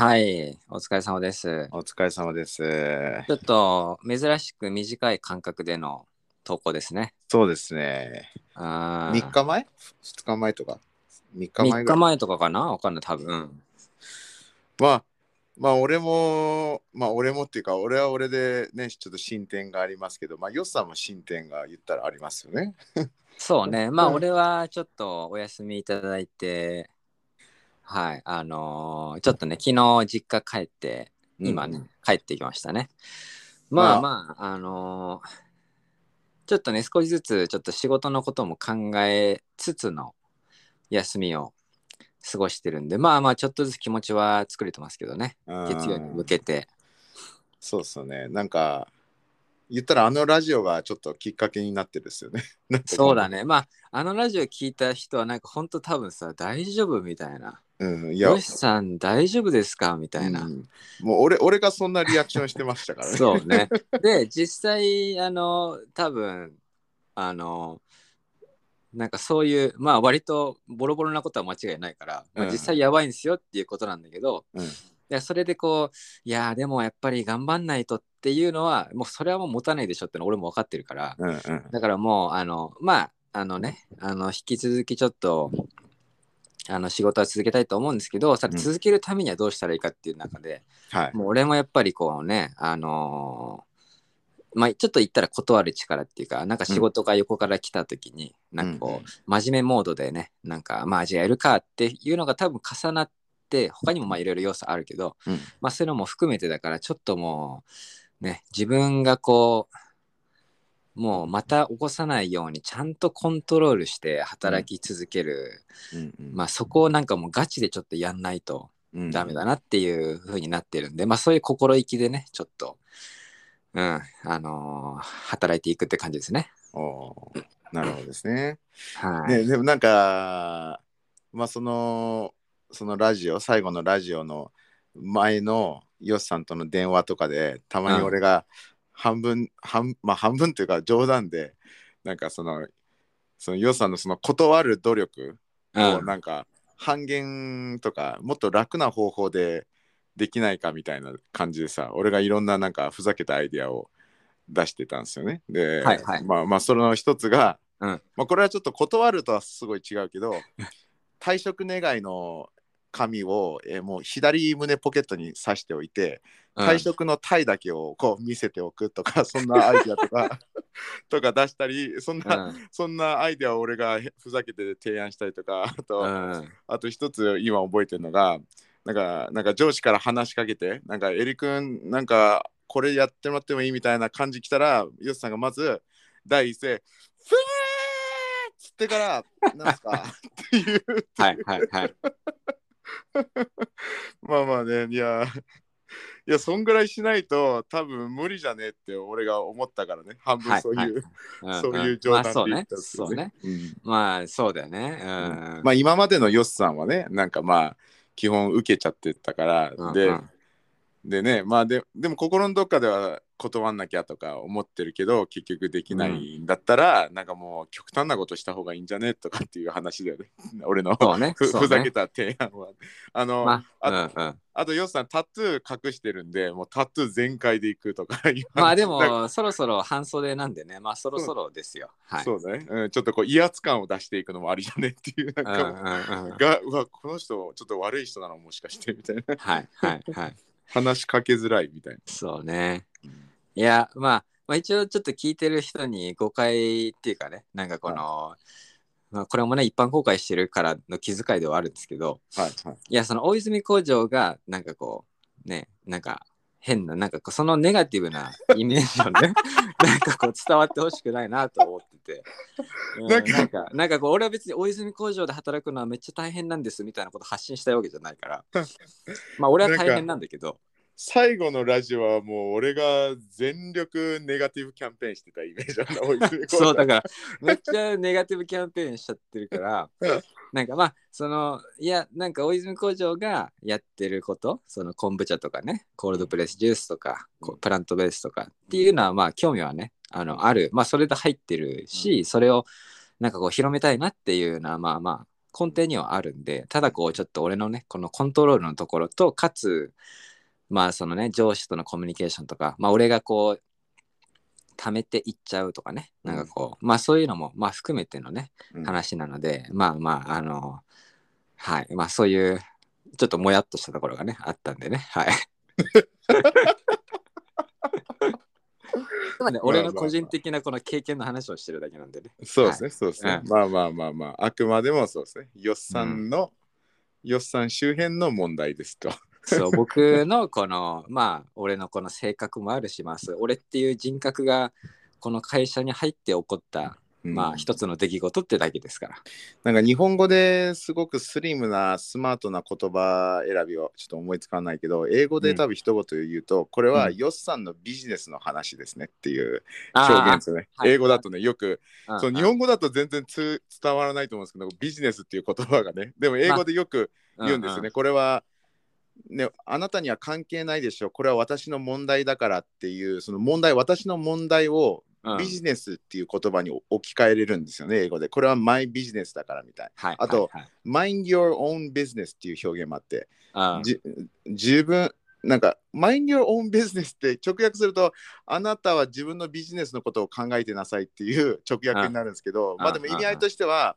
はい、お疲れ様です。お疲れ様です。ちょっと珍しく短い間隔での投稿ですね。そうですね。あー3日前 ?2 日前とか ?3 日前3ぐらい？日前とかかな？わかんない、多分。まあ、まあ、俺も、まあ、俺もっていうか、俺は俺でね、ちょっと進展がありますけど、まあ、ヨッさんも進展が言ったらありますよね。そうね。まあ、うん俺はちょっとお休みいただいて、はい、あのーちょっとね、昨日実家帰って、今ね、うん帰ってきましたね。まあままあ、あのーちょっとね、少しずつちょっと仕事のことも考えつつの休みを過ごしてるんで、まあまあ、ちょっとずつ気持ちは作れてますけどね、うん月曜に向けて。そうですよね。なんか、言ったらあのラジオがちょっときっかけになってるですよね。そうだ。ね。まあ、あのラジオ聞いた人は、なんか本当多分さ、大丈夫みたいな。うん、いや、よしさん、大丈夫ですか？みたいな。うんもう俺俺がそんなリアクションしてましたからね。そうね。で、実際、あの、多分あの、なんかそういう、まあ割とボロボロなことは間違いないから、まあうん実際やばいんですよっていうことなんだけど、うんでそれでこう、いやーでもやっぱり頑張んないとっていうのは、もうそれはもう持たないでしょっての俺も分かってるから、うんうんだからもう、あの、まあ、あのね、あの、引き続きちょっと、あの仕事は続けたいと思うんですけど、さうん。続けるためにはどうしたらいいかっていう中で、はい。もう俺もやっぱりこうね、あのーまあちょっと言ったら断る力っていうか、なんか仕事が横から来た時に、なんかこう、真面目モードでね、なんかまあじゃあやるかっていうのが多分重なって、他にもまあいろいろ要素あるけど、うん。まあそういうのも含めてだから、ちょっともう、ね、自分がこう、もうまた起こさないようにちゃんとコントロールして働き続ける、うんうんまあそこをなんかもうガチでちょっとやんないと、うんダメだなっていう風になってるんで、まあそういう心意気でね、ちょっと、うん、あのー働いていくって感じですね。おーなるほどですね。はい。ね、でもなんか、まあその、そのラジオ、最後のラジオの前のヨシさんとの電話とかで、たまに俺が半分、半まあ半分というか冗談で、なんかその、そのヨシさんのその断る努力うん、をなんか半減とか、もっと楽な方法でできないかみたいな感じでさ、俺がいろんななんかふざけたアイディアを出してたんですよね。で、はいはい。まあまあその一つが、うん。まあこれはちょっと断るとはすごい違うけど 退職願いの紙を、えーもう左胸ポケットに刺しておいてうん退職のタイだけをこう見せておくとか、そんなアイデアとか とか出したりそんな、うんそんなアイデアを俺がへふざけて提案したりとか あと、うんあと一つ今覚えてるのがなんかなんか上司から話しかけてなんかエリ君なんかこれやってもらってもいいみたいな感じ来たらヨシさんがまず第一声「ふー!」っつってから「なんすか?」っていうはいはいはい。まあまあねいや いやそんぐらいしないと多分無理じゃねって俺が思ったからね。半分そういう、はい。は いそういう冗談で言ったね。まあそうだよね。うん。まあ今までのヨスさんはねなんかまあ基本受けちゃってたから、でうんうん。でねまあででも心のどっかでは断んなきゃとか思ってるけど結局できないんだったら、なんかもう極端なことした方がいいんじゃねとかっていう話だよね 俺のね。ふねふざけた提案はあの、まあ、あうんうん。あとヨスさんタトゥー隠してるんでもうタトゥー全開でいくとかまあでも、そろそろ半袖なんでね、まあそろそろですよ。はい。そうね、うん、ちょっとこう威圧感を出していくのもありじゃねっていうなんか、うんうんうん。がうわこの人ちょっと悪い人なのもしかしてみたいなはいはいはい。話しかけづらいみたいな。そうね。いや、まあ、まあ、一応ちょっと聞いてる人に誤解っていうかね、なんかこの、まあ、これもね、一般公開してるからの気遣いではあるんですけど、はいはい。いや、その大泉工場が、なんかこう、ね、なんか変な、なんかそのネガティブなイメージをね、なんかこう伝わってほしくないなと思ってて、うんなんかなんか、なんかこう、俺は別に大泉工場で働くのはめっちゃ大変なんですみたいなこと発信したいわけじゃないから、まあ俺は大変なんだけど、最後のラジオはもう俺が全力ネガティブキャンペーンしてたイメージなんだ大泉公そうだから めっちゃネガティブキャンペーンしちゃってるからうん。なんかまあそのいやなんか大泉工場がやってることその昆布茶とかねコールドプレスジュースとかこうプラントベースとかっていうのはまあ興味はねあのある。まあそれで入ってるし、それをなんかこう広めたいなっていうのはまあまあ根底にはあるんでただこうちょっと俺のねこのコントロールのところとかつまあそのね上司とのコミュニケーションとかまあ俺がこう貯めていっちゃうとかねなんかこう、まあそういうのもまあ含めてのねうん話なので、まあまああのはいまあそういうちょっともやっとしたところがねあったんでねはい。ま 俺の個人的なこの経験の話をしてるだけなんでね。そうですね、そうですね。うんまあまあまあまあ、あくまでもそうですね。よっさんの、よっさん周辺の問題ですと。そう 僕のこのまあ俺のこの性格もあるします俺っていう人格がこの会社に入って起こった、まあ一つ。つの出来事ってだけですから。なんか日本語ですごくスリムなスマートな言葉選びをちょっと思いつかないけど、英語で多分一言言うと、これはうんよっさんのビジネスの話ですねっていう表現ですよね。はい英語だとね、よく、うんそう日本語だと全然つ伝わらないと思うんですけど、ビジネスっていう言葉がね、でも英語でよく言うんですよね。。これは、ね、あなたには関係ないでしょ。これは私の問題だからっていう、その問題、私の問題をビジネスっていう言葉に置き換えれるんですよね、英語で。これはマイビジネスだからみたい。はい、あとはいはい mind your own business っていう表現もあって、自分、なんか、mind your own business って直訳すると、あなたは自分のビジネスのことを考えてなさいっていう直訳になるんですけど、んまあでも意味合いとしては、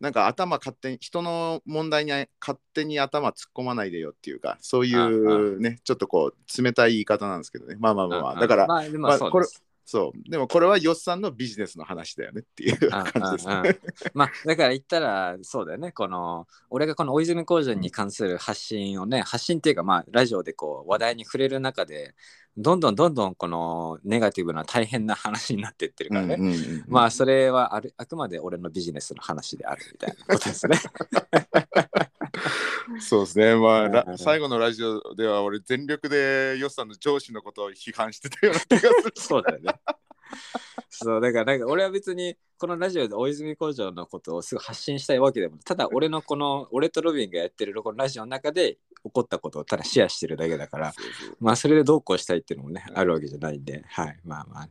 なんか頭勝手に、人の問題に勝手に頭突っ込まないでよっていうか、そういうね、ちょっとこう、冷たい言い方なんですけどね。まあまあまあまあ、だから、まあ、でもまあこれそう。でもこれはよっさんのビジネスの話だよねっていう 感じですね。まあだから言ったらそうだよね。この俺がこの大泉工場に関する発信をね発信っていうかまあラジオでこう話題に触れる中でどんどんどんどんこのネガティブな大変な話になってってるからね、うんうんうんまあそれはあるあくまで俺のビジネスの話であるみたいなことですね。そうですね、まあ、最後のラジオでは俺全力でヨッさんの上司のことを批判してたような気がする。そうだよね。そうだからなんか俺は別にこのラジオで大泉工場のことをすぐ発信したいわけでもただ俺のこの俺とロビンがやってるこのラジオの中で起こったことをただシェアしてるだけだからまあそれでどうこうしたいっていうのもねあるわけじゃないんではいまあまあ。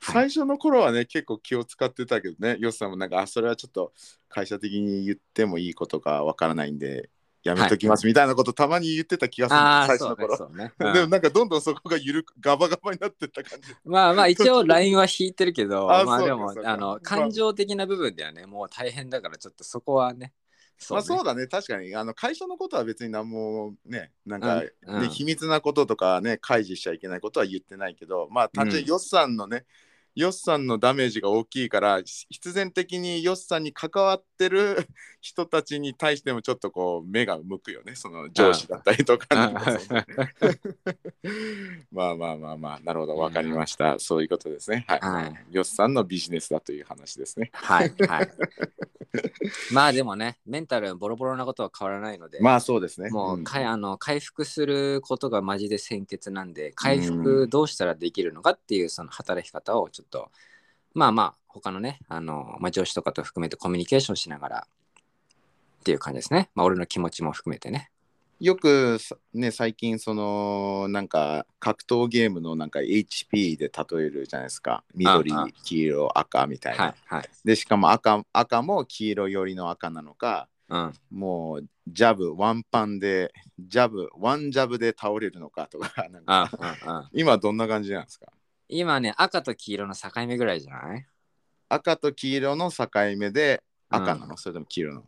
最初の頃はね、結構気を使ってたけどね、ヨッさんもなんか、あ、それはちょっと会社的に言ってもいいことかわからないんで、やめときますみたいなことたまに言ってた気がする、ああそうね最初の頃。そうね、で うん。もなんかどんどんそこが緩くガバガバになってった感じ。まあまあ一応 LINE は引いてるけど あまあでもあの感情的な部分ではねもう大変だからちょっとそこはねまあそうだだね、確かに。あの会社のことは別に何もね、なんか、ねうんうん。秘密なこととかね、開示しちゃいけないことは言ってないけど、まあ単純にヨッさんのね、ヨッさんのダメージが大きいから、必然的にヨッさんに関わってる 人たちに対してもちょっとこう目が向くよね、その上司だったりとか まあまあまあまあ、なるほど、わかりました。そういうことですね。はい。はいヨッさんのビジネスだという話ですね。はいはい。まあでもね、メンタルボロボロなことは変わらないので、まあそうですね。もうんかいあの回復することがマジで先決なんで、回復どうしたらできるのかっていうその働き方をちょっと、まあまあ、他のね、あのまあ、上司とかと含めてコミュニケーションしながらっていう感じですね。まあ俺の気持ちも含めてね。よくさね最近そのなんか格闘ゲームのなんか HP で例えるじゃないですか。緑黄色赤みたいな、はいはい。でしかも赤赤も黄色寄りの赤なのかうん、もうジャブワンパンでジャブワンジャブで倒れるのかとかなんか今どんな感じなんですか？今ね、赤と黄色の境目ぐらいじゃない？赤と黄色の境目で赤なの、それとも黄色なの？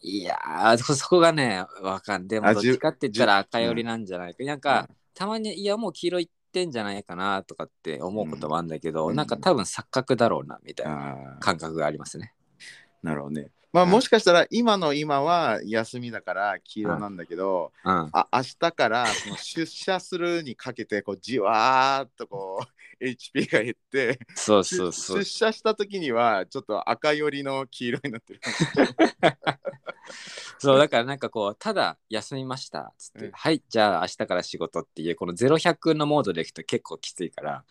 いやー、そそこがね、わかん。でもどっちかって言ったら赤寄りなんじゃないか。なんか、うん。たまに、いや、もう黄色いってんじゃないかなとかって思うこともあるんだけど、うんなんか多分錯覚だろうな、みたいな感覚がありますね。なるほどねまあうんもしかしたら今の今は休みだから黄色なんだけど、うん。あ明日からその出社するにかけてこうじわーっとこう HP が減ってそう出そうそう出。社した時にはちょっと赤寄りの黄色になってる。そう、だからなんかこう、ただ休みました、つって、うんはい、じゃあ明日から仕事っていう、この0100のモードでいくと結構きついから、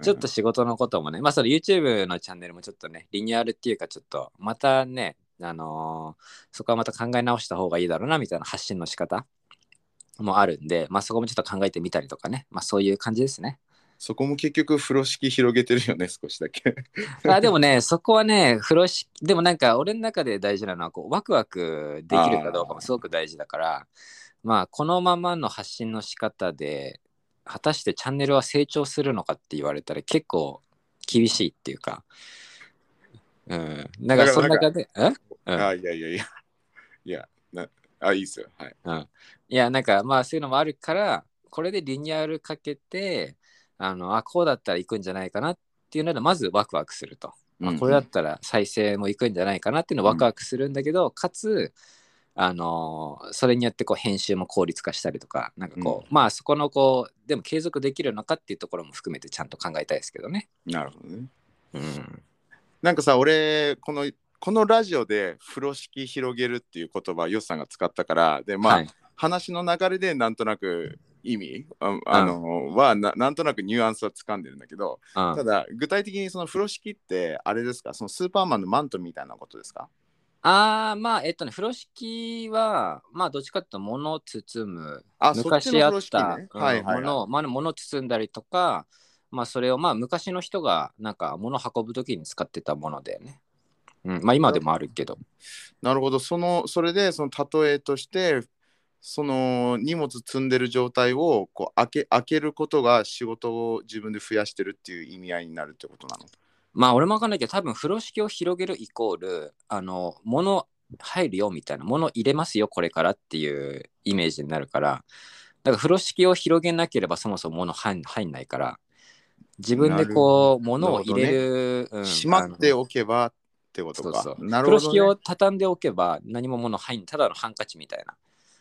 ちょっと仕事のこともね、まあそれ YouTube のチャンネルもちょっとね、リニューアルっていうかちょっとまたね、あのーそこはまた考え直した方がいいだろうなみたいな発信の仕方もあるんで、まあそこもちょっと考えてみたりとかね、まあそういう感じですね。そこも結局風呂敷広げてるよね少しだけ。あでもね、そこはね、風呂敷、でもなんか俺の中で大事なのはこう、ワクワクできるかどうかもすごく大事だから、まあ、このままの発信の仕方で、果たしてチャンネルは成長するのかって言われたら結構厳しいっていうか、うん。だからその中で、え？うん。あいやいやいや。いやなあいいっすよ。はい。うん、いやなんかまあそういうのもあるからこれでリニューアルかけてあのあこうだったら行くんじゃないかなっていうのでまずワクワクすると、あこれだったら再生も行くんじゃないかなっていうのをワクワクするんだけど、かつあのーそれによってこう編集も効率化したりとかなんかこう、まあそこのこうでも継続できるのかっていうところも含めてちゃんと考えたいですけどね。なるほどね。うん、なんかさ俺このこのラジオで風呂敷広げるっていう言葉ヨスさんが使ったからでまあ、はい。話の流れでなんとなく意味ああ。の、はななんとなくニュアンスは掴んでるんだけどうんただ具体的にその風呂敷ってあれですか？そのスーパーマンのマントみたいなことですか？ああまあえっとね風呂敷はまあどっちかっていうと物を包むあ昔あった、うんはいはいはい。物をまあ物を包んだりとかまあそれをまあ昔の人がなんか物を運ぶ時に使ってたものだよね。うん、まあ今でもあるけど。なるほど。そのそれでその例えとしてその荷物積んでる状態をこう開け開けることが仕事を自分で増やしてるっていう意味合いになるってことなの？まあ俺もわかんないけど多分風呂敷を広げるイコールあの物入るよみたいな物入れますよこれからっていうイメージになるからだから風呂敷を広げなければそもそも物入ん入んないから自分でこう物を入れる、うんしまっておけばってことか。そうそうなるほど、風呂敷をね。畳んでおけば何も物入んただのハンカチみたいな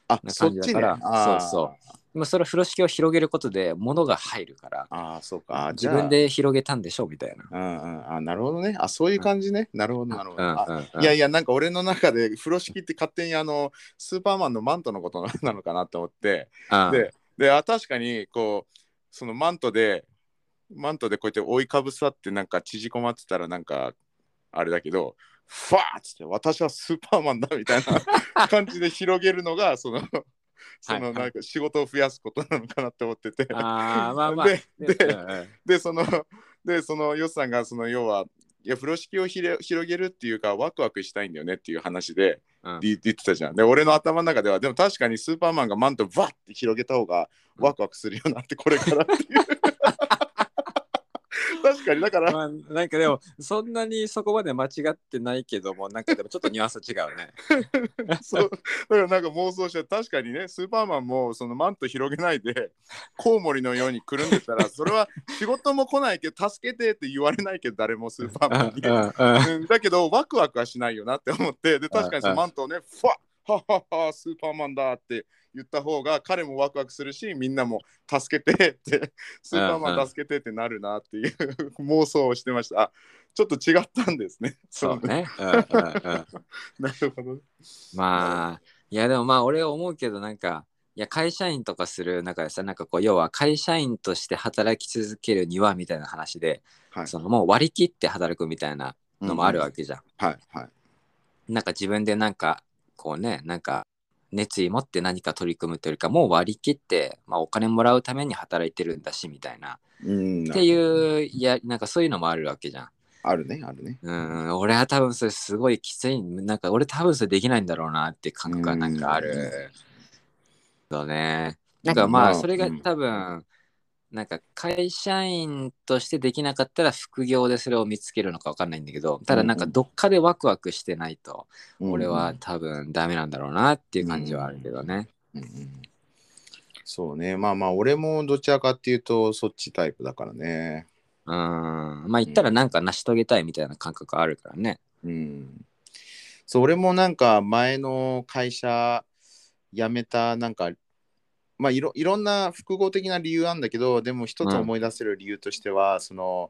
あ、なそっちね。感じだからあーそうそうでもそれ風呂敷を広げることで物が入るからああ、そうか。じ自分で広げたんでしょみたいな。うんうん。あ、なるほどね。あ、そういう感じね。なるほど、なるほど。いやいや、なんか俺の中で風呂敷って勝手にあのスーパーマンのマントのことなのかなと思って、うんで、であ確かにこう、そのマントで、マントでこうやって覆いかぶさってなんか縮こまってたらなんかあれだけど、ファーッつって私はスーパーマンだみたいな 感じで広げるのがその そのなんか仕事を増やすことなのかなって思ってて、あーまあまあ。ででそのでそのヨッさんがその要はいや風呂敷をひれ広げるっていうかワクワクしたいんだよねっていう話でうん。言言ってたじゃん。で俺の頭の中ではでも確かにスーパーマンがマントバッて広げた方がワクワクするよなってこれからっていう確かにだから。まあ、なんかでもそんなにそこまで間違ってないけどもなんかでもちょっとニュアンス違うね。そう。だからなんか妄想して確かにねスーパーマンもそのマント広げないでコウモリのようにくるんでたらそれは仕事も来ないけど助けてって言われないけど誰もスーパーマンに。うんだけどワクワクはしないよなって思ってで確かにそのマントをねファッはっはっはスーパーマンだって言った方が彼もワクワクするしみんなも助けてって スーパーマン助けてってなるなっていう 妄想をしてました。あちょっと違ったんですね。そうね。うんうんうん。なるほど。まあいやでもまあ俺思うけどなんかいや会社員とかする中でさなんかこう要は会社員として働き続けるにはみたいな話で、はい。そのもう割り切って働くみたいなのもあるわけじゃん。はいはい。なんか自分でなんかこうねなんか熱意持って何か取り組むというかもう割り切って、まあ、お金もらうために働いてるんだしみたいなうんっていういやなんかそういうのもあるわけじゃん。あるねあるねうん俺は多分それすごいきついなんか俺多分それできないんだろうなって感覚がなんかある。そうね。なんかままああそれがうん多分なんか会社員としてできなかったら副業でそれを見つけるのか分かんないんだけどただなんかどっかでワクワクしてないと俺は多分ダメなんだろうなっていう感じはあるけどね。うんうん。そうね。まあまあ俺もどちらかっていうとそっちタイプだからね。うん。まあ言ったらなんか成し遂げたいみたいな感覚あるからね。うん。そう俺もなんか前の会社辞めたなんかまあいろいろんな複合的な理由あるんだけどでも一つ思い出せる理由としては、その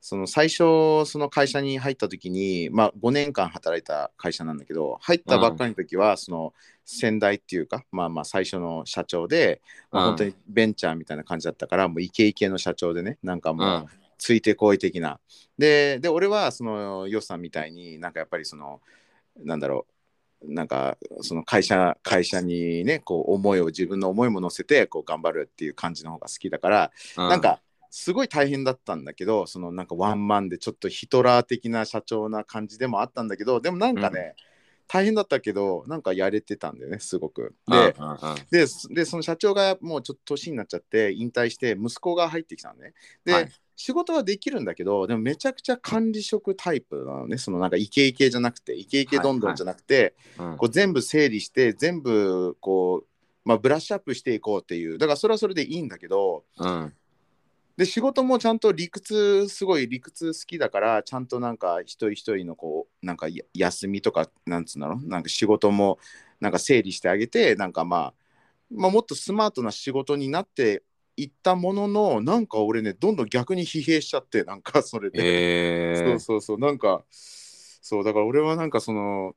その最初その会社に入った時にまあ5年間働いた会社なんだけど入ったばっかりの時はその先代っていうかまあまあ最初の社長で、まあうん本当にベンチャーみたいな感じだったからもうイケイケの社長でねなんかう。もうんついてこい的な。で、で俺はそのヨスさんみたいになんかやっぱりそのなんだろうなんかその会社会社にねこう思いを自分の思いも乗せてこう頑張るっていう感じの方が好きだから、うなんかすごい大変だったんだけどそのなんかワンマンでちょっとヒトラー的な社長な感じでもあったんだけどでもなんかね、大変だったけどなんかやれてたんだよねすごく。ででその社長がもうちょっと年になっちゃって引退して息子が入ってきたのね。で、はい仕事はできるんだけどでもめちゃくちゃ管理職タイプなのね。そのなんかイケイケじゃなくてイケイケどんどんじゃなくて、うん。こう全部整理して全部こう、まあ、ブラッシュアップしていこうっていう。だからそれはそれでいいんだけどうん。で仕事もちゃんと理屈すごい理屈好きだからちゃんとなんか一人一人のこうなんかや休みとかなんつうのなんか仕事もなんか整理してあげてなんかまあ、まあ、もっとスマートな仕事になっていったもののなんか俺ねどんどん逆に疲弊しちゃってなんかそれで、えそうそうそうなんかそうだから俺はなんかその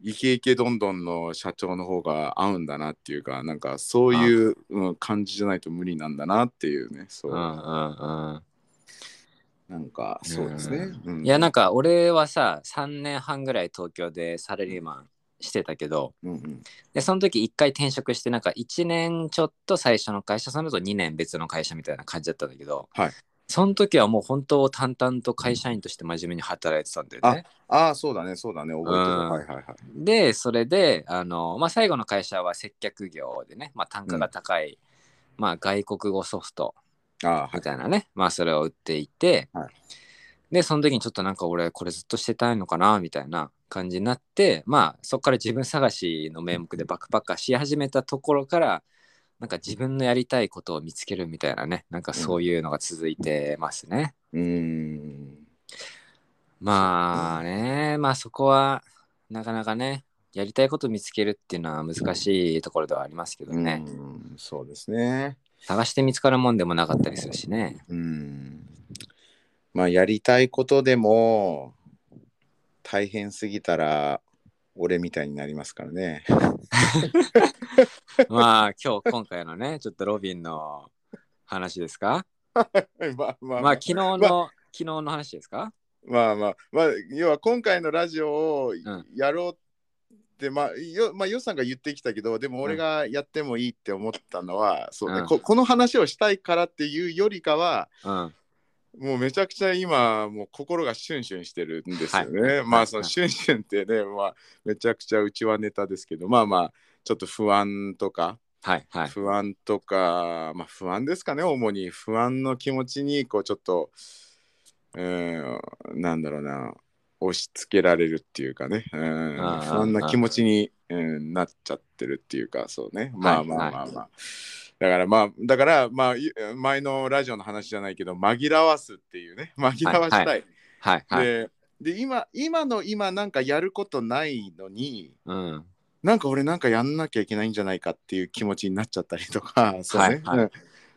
イケイケどんどんの社長の方が合うんだなっていうかなんかそういう、うん、感じじゃないと無理なんだなっていうねそう、うんうんうん。なんかそうですね、うん。いやなんか俺はさ3年半ぐらい東京でサラリーマンしてたけどうんうん。でその時1回転職してなんか1年ちょっと最初の会社その後2年別の会社みたいな感じだったんだけど、はい。その時はもう本当淡々と会社員として真面目に働いてたんだよね。ああそうだねそうだね。覚えてる、うん。はいはいはいでそれであの、まあ、最後の会社は接客業でね、まあ、単価が高い、まあ、外国語ソフトみたいなね、まあそれを売っていて、はいでその時にちょっとなんか俺これずっとしてたいのかなみたいな感じになってまあそこから自分探しの名目でバックパッカーし始めたところからなんか自分のやりたいことを見つけるみたいなねなんかそういうのが続いてますね。うーん。まあねまあそこはなかなかねやりたいこと見つけるっていうのは難しいところではありますけどね、うん。そうですね。探して見つかるもんでもなかったりするしね。うんまあやりたいことでも大変すぎたら俺みたいになりますからね。まあ今日今回のねちょっとロビンの話ですか？まあまあまあ。まあ昨日の、昨日の話ですか？まあまあ。まあ要は今回のラジオをん。やろうって、まあよまあよさんが言ってきたけどでも俺がやってもいいって思ったのは、そうね、うん。ここの話をしたいからっていうよりかはうんもうめちゃくちゃ今もう心がシュンシュンしてるんですよね。はい。まあそのシュンシュンってね、まあ、めちゃくちゃうちはネタですけどまあまあちょっと不安とかはい。はい。不安とか、まあ不安ですかね主に。不安の気持ちにこうちょっと、うん、なんだろうな押し付けられるっていうかね、うん、不安な気持ちに、うん、なっちゃってるっていうかそうね。まあはいまあまあ。まあ、だからまあだからまあい前のラジオの話じゃないけど紛らわすっていうね。紛らわしたい、はいはい。はいでで今今の今なんかやることないのにうん。なんか俺なんかやんなきゃいけないんじゃないかっていう気持ちになっちゃったりとか、そうね、はいはい。うん。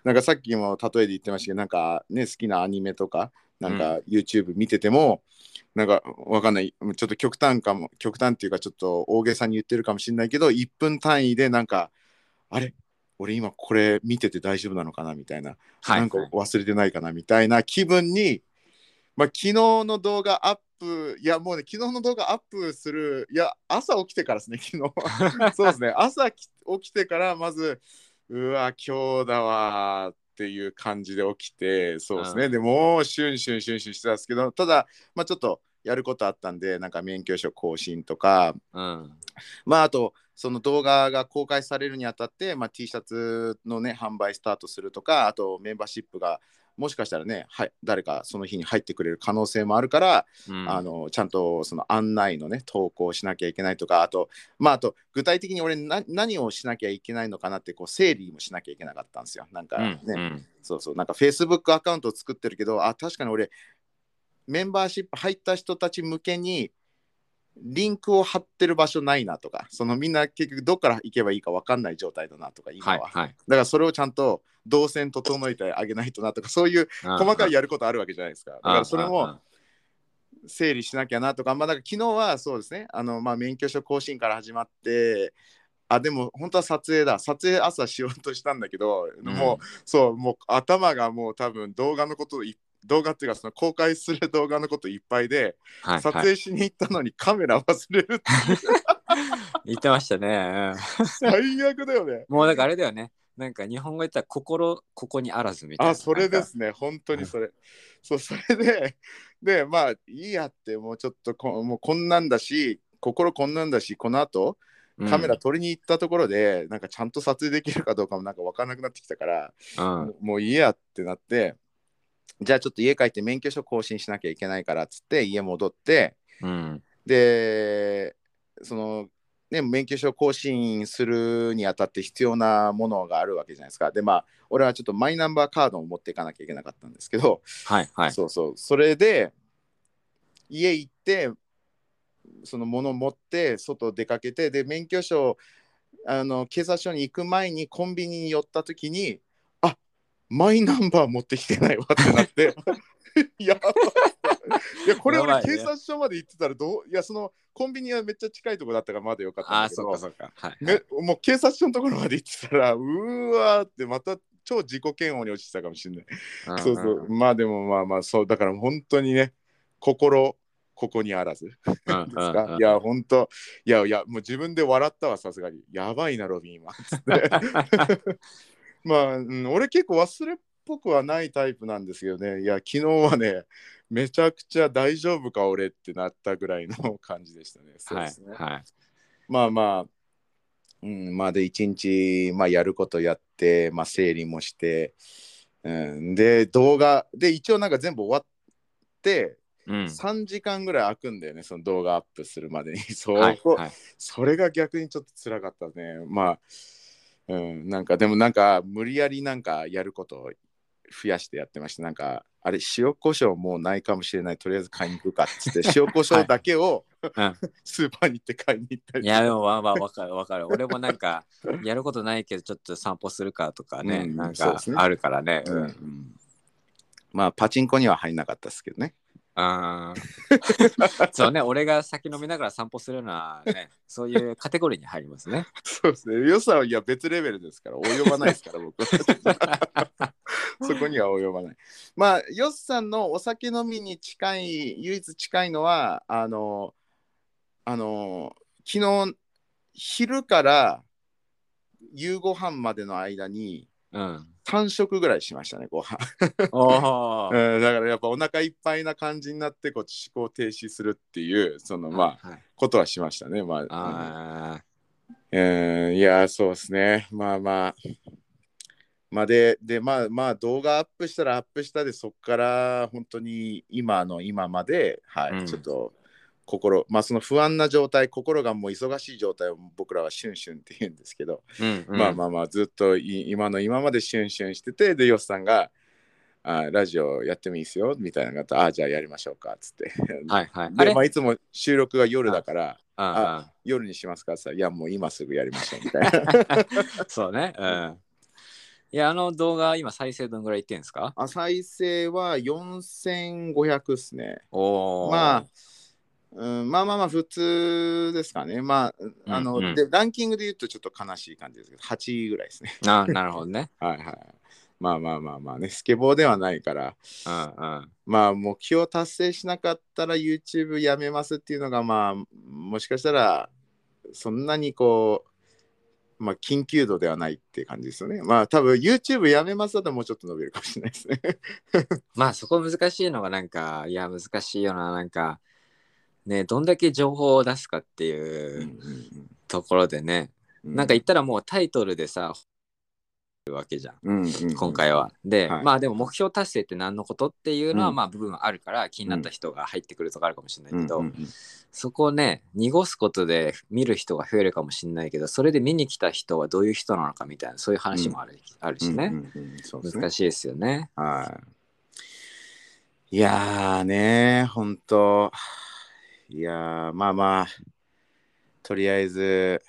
なんかさっきも例えで言ってましたけど、なんかね、好きなアニメとか、なんか YouTube 見てても、なんかわかんない、ちょっと極端かも、極端っていうかちょっと大げさに言ってるかもしれないけど、1分単位でなんか、あれ？俺今これ見てて大丈夫なのかなみたいな、はい。なんか忘れてないかなみたいな気分に、まあ、昨日の動画アップ、いやもうね、昨日の動画アップする、いや、朝起きてからですね、昨日。そうですね、朝き起きてから、まず、うわ、今日だわーっていう感じで起きて、そうですね、うん。でもう、シュンシュンシュンシュンしてたんですけど、ただ、まあ、ちょっとやることあったんで、なんか免許証更新とか、うん。まあ、あと、その動画が公開されるにあたって、まあ、T シャツのね、販売スタートするとか、あとメンバーシップが、もしかしたらね、はい、誰かその日に入ってくれる可能性もあるから、うん。あのちゃんとその案内のね投稿しなきゃいけないとかあとまああと具体的に俺な何をしなきゃいけないのかなってこう整理もしなきゃいけなかったんですよ。なんかうね、んうん。そうそう。なんか Facebook アカウントを作ってるけどあ確かに俺メンバーシップ入った人たち向けにリンクを貼ってる場所ないなとかそのみんな結局どっから行けばいいか分かんない状態だなとか今は、はいはい。だからそれをちゃんと動線整えてあげないとなとかそういう細かいやることあるわけじゃないですか。だからそれも整理しなきゃなとか、まあ、だから昨日はそうですね、あのまあ、免許証更新から始まって、あ、でも本当は撮影だ、撮影朝しようとしたんだけど、うん。もう、そう、もう頭がもう多分動画のことい動画っていうかその公開する動画のこといっぱいで、はいはい撮影しに行ったのにカメラ忘れるって 言ってましたね、うん最悪だよね。もうだからあれだよねなんか日本語言ったら心ここにあらずみたいな。あ、それで。すね、本当にそれ。そう、それで、で、まあ、いいやって、もうちょっとこ、もうこんなんだし、心こんなんだし、この後、カメラ撮りに行ったところで、なんかちゃんと撮影できるかどうかもなんか分からなくなってきたから、うん。もういいやってなって、じゃあちょっと家帰って免許証更新しなきゃいけないからっつって家戻って、うん。で、その、ね、免許証更新するにあたって必要なものがあるわけじゃないですか。で、まあ、俺はちょっとマイナンバーカードを持っていかなきゃいけなかったんですけど、はいはい。そうそう、それで、家行って、そのもの持って、外出かけて、で、免許証、あの警察署に行く前にコンビニに寄った時に、あマイナンバー持ってきてないわってなって、やばい。いや、これ俺、警察署まで行ってたらどう、いや、そのコンビニはめっちゃ近いとこだったからまだよかったああ、んだけど、そっかそっか。はい。ね、もう警察署のところまで行ってたら、うーわーってまた超自己嫌悪に落ちてたかもしれない。うんそうそう。まあでもまあまあそう。だから本当にね心ここにあらず。ですか、うん。いや本当。いやいやもう自分で笑ったわさすがに。やばいなロビン。今つって まあ、うん、俺結構忘れっぽくはないタイプなんですけどねいや昨日はねめちゃくちゃ大丈夫か俺ってなったぐらいの感じでしたねそうはいですね、はい。まあまあうん、まあで一日、まあ、やることやって、まあ、整理もして、うん、で動画で一応なんか全部終わって、うん。3時間ぐらい空くんだよねその動画アップするまでにそこ、はいはい。それが逆にちょっと辛かったねまあ、うん、なんかでもなんか無理やりなんかやることを増やしてやってましたなんかあれ塩コショウもうないかもしれない。とりあえず買いに行くかっつって 塩コショウだけを、うん。スーパーに行って買いに行ったり。いや、でもまあまあわかるわかる。俺もなんか、やることないけど、ちょっと散歩するかとかね、うんなんかあるからね。うん。うんまあパチンコには入んなかったですけどねあー そうね、俺が酒飲みながら散歩するのはね、そういうカテゴリーに入りますね。そうですね。良さはいや別レベルですから、及ばないですから、僕は。そこには及ばない。まあ、ヨッさんのお酒飲みに近い、唯一近いのは、あの、あの、昨日、昼から夕ご飯までの間にうん。3食ぐらいしましたね、ご飯。うんだからやっぱお腹いっぱいな感じになって、こう思考停止するっていう、そのまあ、はいことはしましたね。まあ、あうん、いや、そうですね。まあまあ。まあで、で、まあまあ動画アップしたらアップしたで、そこから本当に今の今まで、はい、うんちょっと心、まあその不安な状態、心がもう忙しい状態を僕らはシュンシュンって言うんですけど、ーうんうんまあまあまあずっとい今の今までシュンシュンしてて、で、ヨスさんが、あラジオやってもいいですよみたいなのがああじゃあやりましょうかっつって。はいはい。あで、れ？まあ、いつも収録が夜だから、あ夜にしますかさ、いやもう今すぐやりましょうみたいな。そうね。うん。いや、あの動画、今再生どんぐらいいってんですか？あ再生は4500っすね。おーまあ、うん、まあまあまあ普通ですかね。まあ、あの、うんうんで、ランキングで言うとちょっと悲しい感じですけど、8位ぐらいですね。あなるほどね。はいはい。まあまあまあまあね、スケボーではないから、うんうん。まあ目標達成しなかったら YouTube やめますっていうのが、まあ、もしかしたら、そんなにこう、まあ、緊急度ではないって感じですよね。まあ、多分 YouTube やめますだともうちょっと伸びるかもしれないですね。まあそこ難しいのがなんか、いや難しいよな、なんか、ね、どんだけ情報を出すかっていうところでね、なんか言ったらもうタイトルでさ、わけじゃん。うんうん今回は。で、はいまあでも目標達成って何のことっていうのはうんまあ部分あるから気になった人が入ってくるとかあるかもしれないけど、うんうんうんそこをね濁すことで見る人が増えるかもしれないけどそれで見に来た人はどういう人なのかみたいなそういう話もある,、あるしね、うんうんうんね難しいですよね。はい。いやーね、ほんと。いやー、まあまあ、とりあえず、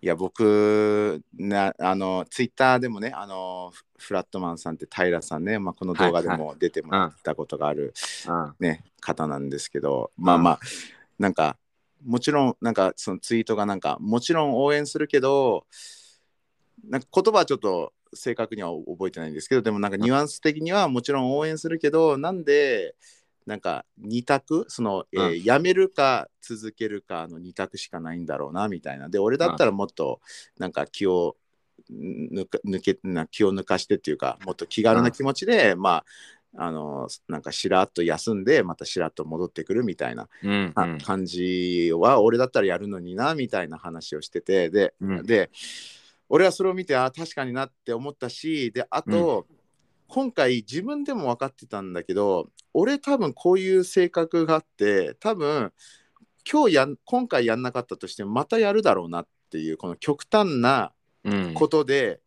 いや、僕、なあの、ツイッターでもね、あの、フフラットマンさんって平さんね、まあ、この動画ではいも出てもらったことがある、うん。ね、方なんですけど、まあまあ、なんか、もちろん、なんか、そのツイートがなんか、もちろん応援するけど、なんか言葉はちょっと正確には覚えてないんですけど、でもなんかニュアンス的にはもちろん応援するけど、なんで、なんか二択？その、えーうん。やめるか続けるかの二択しかないんだろうなみたいな。で、俺だったらもっとなんか気を抜か抜けな気を抜かしてっていうかもっと気軽な気持ちで、まああのなんかしらっと休んでまたしらっと戻ってくるみたいなうんうん。感じは俺だったらやるのになみたいな話をしてて。で,、うん。で俺はそれを見てあ確かになって思ったしであと、今回自分でも分かってたんだけど俺多分こういう性格があって多分今日やん今回やんなかったとしてもまたやるだろうなっていうこの極端なうんことで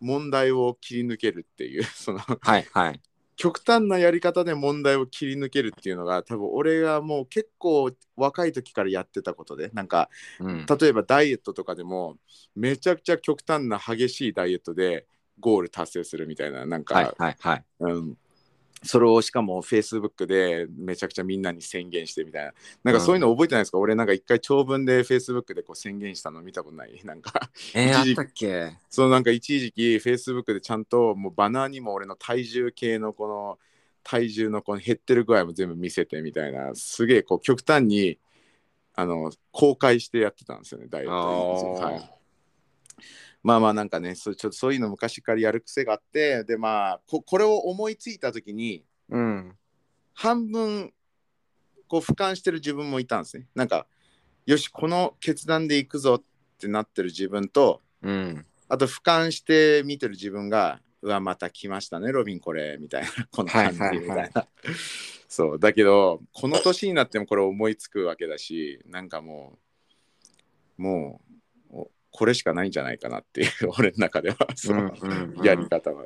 問題を切り抜けるっていう そのはいはい。極端なやり方で問題を切り抜けるっていうのが多分俺がもう結構若い時からやってたことでなんかうん例えばダイエットとかでもめちゃくちゃ極端な激しいダイエットでゴール達成するみたいななんか、はいはいはい。うん、それをしかも Facebook でめちゃくちゃみんなに宣言してみたいな。なんかそういうの覚えてないですか、俺なんか一回長文で Facebook でこう宣言したの見たことない？なんかえー、あったっけ？そのなんか一時期 Facebook でちゃんともうバナーにも俺の体重計のこの体重のこの減ってる具合も全部見せてみたいな。すげえこう極端にあの公開してやってたんですよねダイエットはい、まあまあなんかねそうちょっとそういうの昔からやる癖があってでまあここれを思いついた時にうん。半分こう俯瞰してる自分もいたんですねなんかよしこの決断でいくぞってなってる自分とうん。あと俯瞰して見てる自分が、うわ、また来ましたね、ロビンこれ、みたいな、この感じ、はいはいはいみたいな。そう、だけど、この年になってもこれ思いつくわけだし、なんかもう、もう、おこれしかないんじゃないかなっていう、俺の中では、その、やり方は。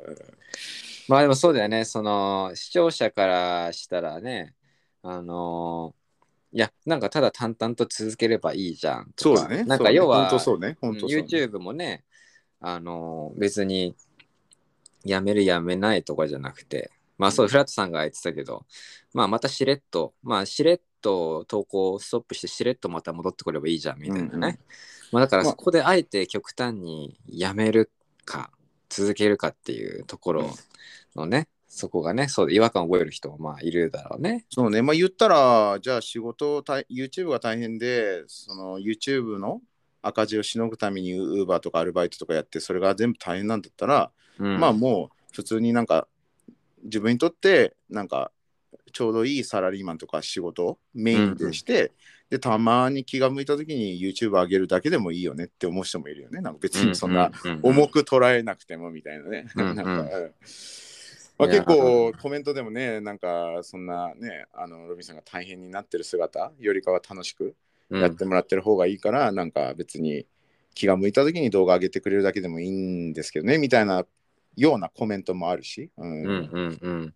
まあでもそうだよね、その視聴者からしたらね、あのーいや、なんかただ淡々と続ければいいじゃん。そうだね。なんか要は、本当そうね。本当そう、ね。YouTube もね、あのー別にやめるやめないとかじゃなくて、まあそう、フラットさんが言ってたけど、まあまたしれっと、まあしれっと投稿をストップしてしれっとまた戻ってくればいいじゃんみたいなね。うんうんまあだからまあ。そこであえて極端にやめるか続けるかっていうところのね、そこがね、そうで違和感を覚える人もまあいるだろうね。そうね、まあ言ったら、じゃあ仕事を大、YouTube が大変で、その YouTube の赤字をしのぐために Uber とかアルバイトとかやって、それが全部大変なんだったら、うん。まあもう普通になんか自分にとってなんかちょうどいいサラリーマンとか仕事をメインでして、でたまに気が向いた時に YouTube 上げるだけでもいいよねって思う人もいるよね。なんか別にそんなううう重く捉えなくてもみたいなね。うんうんなんかうんま結構コメントでもね、なんかそんなね、あのロビンさんが大変になってる姿よりかは楽しくうんやってもらってる方がいいから、なんか別に気が向いた時に動画上げてくれるだけでもいいんですけどね、みたいなようなコメントもあるし。うんうんうんうん。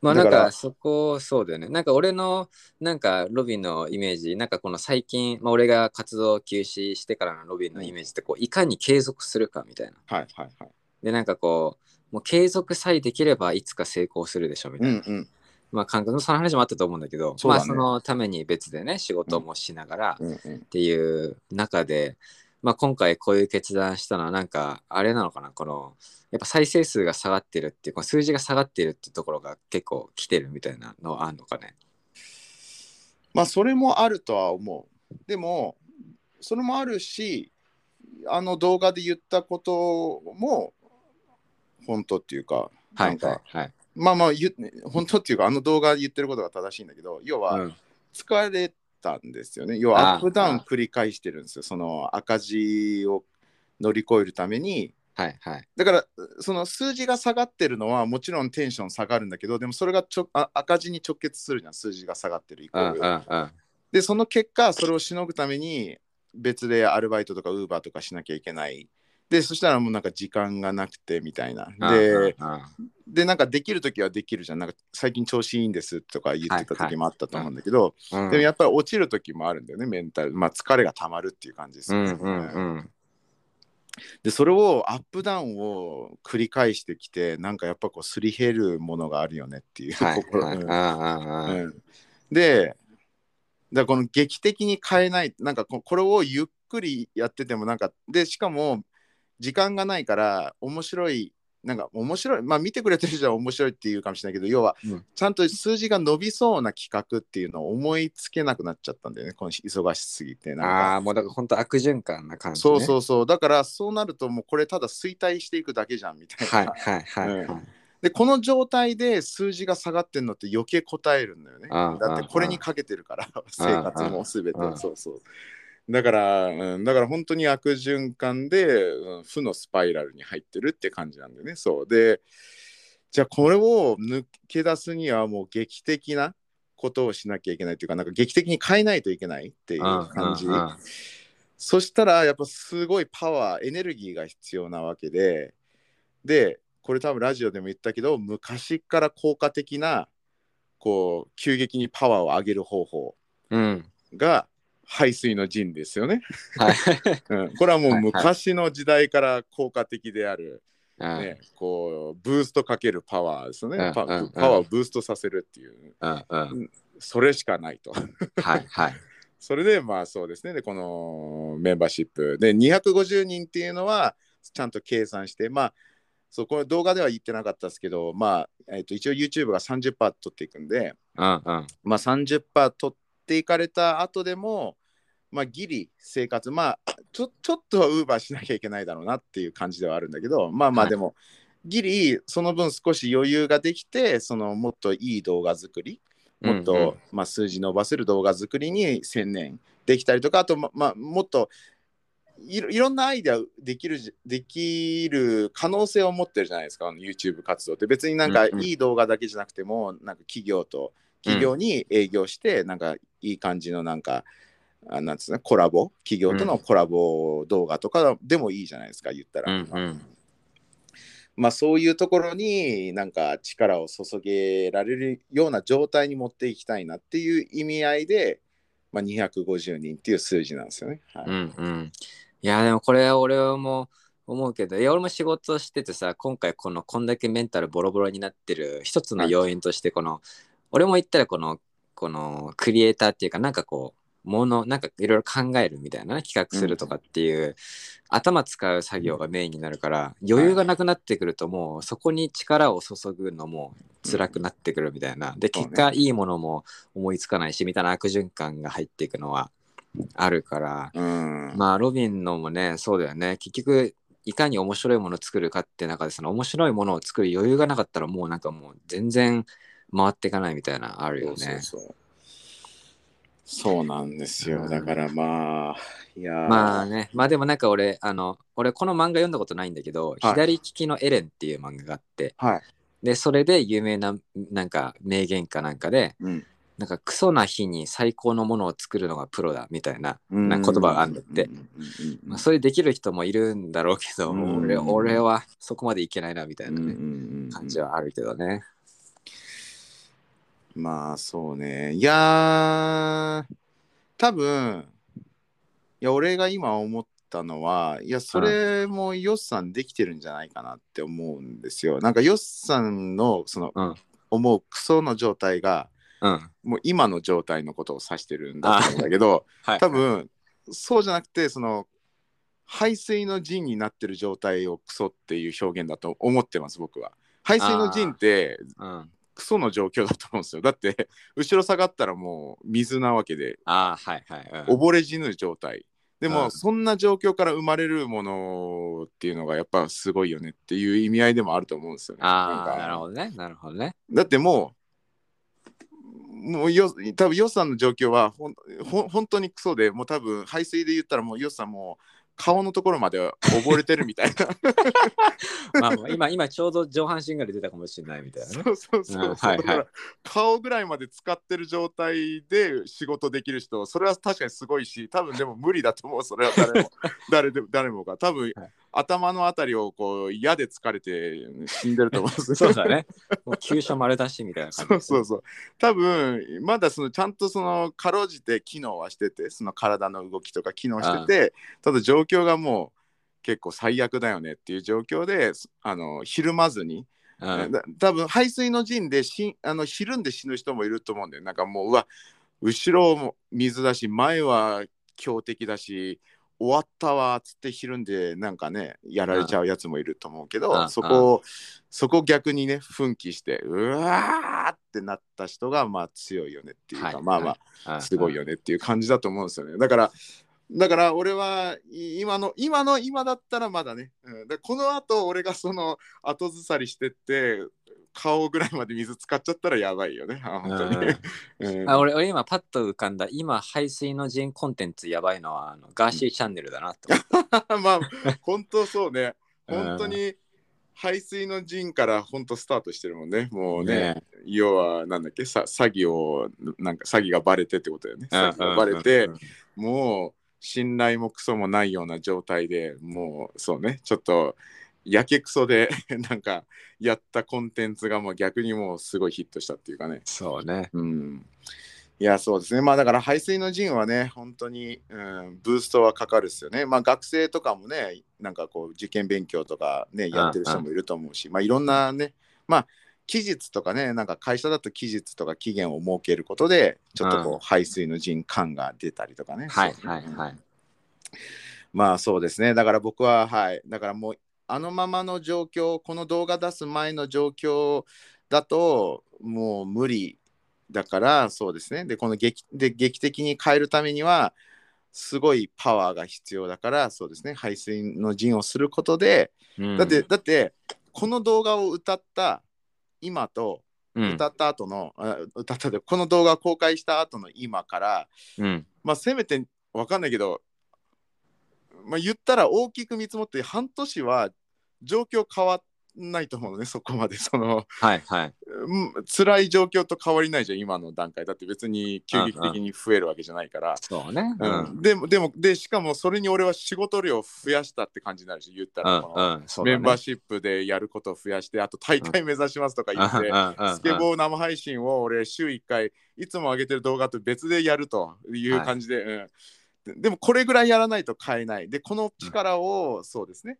まあなんかそこそうだよね。なんか俺のなんかロビンのイメージ、なんかこの最近、まあ、俺が活動休止してからのロビンのイメージってこういかに継続するかみたいな。はいはいはい。でなんかこう、もう継続さえできればいつか成功するでしょみたいな。うんうんまあ感覚のその話もあったと思うんだけど、そうだねまあそのために別でね仕事もしながらうんうんっていう中で、まあ今回こういう決断したのはなんかあれなのかな？このやっぱ再生数が下がってるっていうこの数字が下がってるっていうところが結構来てるみたいなのはあるのかね？まあそれもあるとは思う。でもそれもあるしあの動画で言ったことも本当っていうかはないんか、はいはい。まあまあ言う本当っていうかあの動画で言ってることが正しいんだけど要はうん疲れたんですよね。要はああアップダウン繰り返してるんですよ。その赤字を乗り越えるためにはいはい。だからその数字が下がってるのはもちろんテンション下がるんだけどでもそれがちょあ赤字に直結するじゃん数字が下がってるイコうんール。うんうん。でその結果それをしのぐために別でアルバイトとかウーバーとかしなきゃいけない。でそしたらもうなんか時間がなくてみたいな。ででなんかできる時はできるじゃん。なんか最近調子いいんですとか言ってた時もあったと思うんだけど、うんでもやっぱり落ちる時もあるんだよねメンタル。まあ疲れがたまるっていう感じですよね。うんうんうん。でそれをアップダウンを繰り返してきてなんかやっぱこうすり減るものがあるよねっていうはいはいうんでだこの劇的に変えないなんかここれをゆっくりやっててもなんかでしかも時間がないから面白いなんか面白いまあ見てくれてる人は面白いっていうかもしれないけど要はうん。ちゃんと数字が伸びそうな企画っていうのを思いつけなくなっちゃったんだよねこの忙しすぎてなんあか。あ、もうだから本当悪循環な感じ、ね。そうそうそう。だからそうなるともうこれただ衰退していくだけじゃんみたいな、はいはいはい、はい。でこの状態で数字が下がってんのって余計答えるんだよね。ああだってこれにかけてるから生活も全て。ああそうそうだから、うん、だから本当に悪循環で、うん負のスパイラルに入ってるって感じなんだよね。そう。でじゃあこれを抜け出すにはもう劇的なことをしなきゃいけないというかなんか劇的に変えないといけないっていう感じ。そしたらやっぱすごいパワーエネルギーが必要なわけででこれ多分ラジオでも言ったけど昔から効果的なこう急激にパワーを上げる方法うん。が排水の陣ですよね、はい。うん、これはもうはいはい。昔の時代から効果的である、うん。ねこうブーストかけるパワーですよね、パうん。パワーをブーストさせるっていう。うんうん。それしかないと。はいはい。それでまあそうですね。でこのメンバーシップ。で250人っていうのはちゃんと計算してまあそうこれ動画では言ってなかったですけどまあ、えっと一応 YouTube が30%取っていくんでうんうん。まあ30%取っていかれた後でもまあギリ生活まあちょちょっとはウーバーしなきゃいけないだろうなっていう感じではあるんだけどまあまあはい。でも、ギリその分少し余裕ができてそのもっといい動画作りもっと、うん。うんまあ、数字伸ばせる動画作りに専念できたりとかあと、ままあ、もっといろいろんなアイデアできるじできる可能性を持ってるじゃないですかあの YouTube 活動って。別になんかいい動画だけじゃなくても、なんか企業と企業に営業して、なんかいい感じのなんかあなんつうのコラボ？企業とのコラボ動画とかでもいいじゃないですか言ったら、うんうん。まあ。そういうところになんか力を注げられるような状態に持っていきたいなっていう意味合いで、まあ、250人っていう数字なんですよね。はい。うんうん。いや、でもこれ俺も思うけど、いや、俺も仕事しててさ、今回このこんだけメンタルボロボロになってる一つの要因として、この、俺も言ったらこの、このクリエイターっていうか、なんかこう、もの、なんかいろいろ考えるみたいなね、企画するとかっていう、頭使う作業がメインになるから、余裕がなくなってくるともうそこに力を注ぐのも辛くなってくるみたいな。で、結果いいものも思いつかないし、みたいな悪循環が入っていくのはあるから、うん。まあロビンのもねそうだよね。結局いかに面白いものを作るかって中でその面白いものを作る余裕がなかったらもうなんかもう全然回っていかないみたいなあるよね。そうなんですよ。うんだからまあ、いやーまあねまあでもなんか俺あの俺この漫画読んだことないんだけど、はい左利きのエレンっていう漫画があってはい。でそれで有名ななんか名言かなんかでうん。なんかクソな日に最高のものを作るのがプロだみたいなな言葉があるんだって。まあ、それできる人もいるんだろうけど、うん俺俺はそこまでいけないなみたいなね、感じはあるけどね。まあそうね。いやー、多分いや、俺が今思ったのは、いや、それもヨッさんできてるんじゃないかなって思うんですよ。なんかヨッさんのその、うん思うクソの状態が、うん。もう今の状態のことを指してるんだけど、はい。多分そうじゃなくて、その、排水の陣になってる状態をクソっていう表現だと思ってます、僕は。排水の陣ってうん。クソの状況だと思うんですよ。だって、後ろ下がったらもう水なわけで、ああ、はいはい。うん溺れ死ぬ状態。でも、うんそんな状況から生まれるものっていうのがやっぱすごいよねっていう意味合いでもあると思うんですよね。あなるほどね。なるほどね。だってもう、もうよ多分ヨッさんの状況はほんほん本当にクソでもう多分排水で言ったらもうヨッさんもう顔のところまで溺れてるみたいな。まあまあ、今、今ちょうど上半身ぐらい出たかもしれないみたいなね。そうそうそう。うんはいはい顔ぐらいまで使ってる状態で仕事できる人、それは確かにすごいし、多分でも無理だと思う、それは誰も。誰で誰もが。多分、はい頭のあたりをこう矢で疲れて死んでると思うんですよ そうだね。もう急所丸出しみたいな感じ。そうそうそう。多分まだそのちゃんとそのかろうじて機能はしてて、その体の動きとか機能してて、ただ状況がもう結構最悪だよねっていう状況で、あのひるまずに、うん。だ多分排水の陣でしあのひるんで死ぬ人もいると思うんだよ。なんかもううわ後ろも水だし前は強敵だし終わったわっつってひるんでなんかねやられちゃうやつもいると思うけど、うん。そこをそこ逆にね奮起してうわーってなった人がまあ強いよねっていうか、はい。まあまああすごいよねっていう感じだと思うんですよね。だからだから俺はい今の今の今だったらまだね、うん、でこの後俺がその後ずさりしてって顔ぐらいまで水使っちゃったらやばいよね。あ本当に、うん。あ俺俺今パッと浮かんだ。今排水の陣コンテンツやばいのはあのガーシーチャンネルだなと思っ まあ本当そうね。うん。本当に排水の陣から本当スタートしてるもんね。もうねね。要はなんだっけ？さ詐欺をなんか詐欺がバレてってことだよね。て詐欺がバレて、もう信頼もクソもないような状態でもうそうね。ちょっとやけくそで なんかやったコンテンツがもう逆にもうすごいヒットしたっていうかね。そうね。うん。いやそうですね。まあだから排水の陣はね本当に、うん、ブーストはかかるっすよね。まあ学生とかもねなんかこう受験勉強とかねやってる人もいると思うしまあいろんなねまあ期日とかねなんか会社だと期日とか期限を設けることでちょっとこう、うん。排水の陣感が出たりとかね。はいはいはい。まあそうですね。だから僕ははい。だからもうあのままの状況この動画出す前の状況だともう無理だからそうですね。でこの劇で劇的に変えるためにはすごいパワーが必要だからそうですね。排水の陣をすることで、うん。だってだってこの動画を歌った今とうん。歌った後の、あ歌ったでこの動画を公開した後の今からうん。まあせめてわかんないけど、まあ、言ったら大きく見積もって半年は状況変わんないと思うのねそこまで。その、はいはい。うん、辛い状況と変わりないじゃん今の段階だって別に急激的に増えるわけじゃないから。そうね。ううん。ん、でもでもでしかもそれに俺は仕事量増やしたって感じになるし言ったら、メンバーシップでやることを増やしてあと大会目指しますとか言って、うんスケボー生配信を俺週1回いつも上げてる動画と別でやるという感じで、うん、ででもこれぐらいやらないと買えない。でこの力を、そうですね。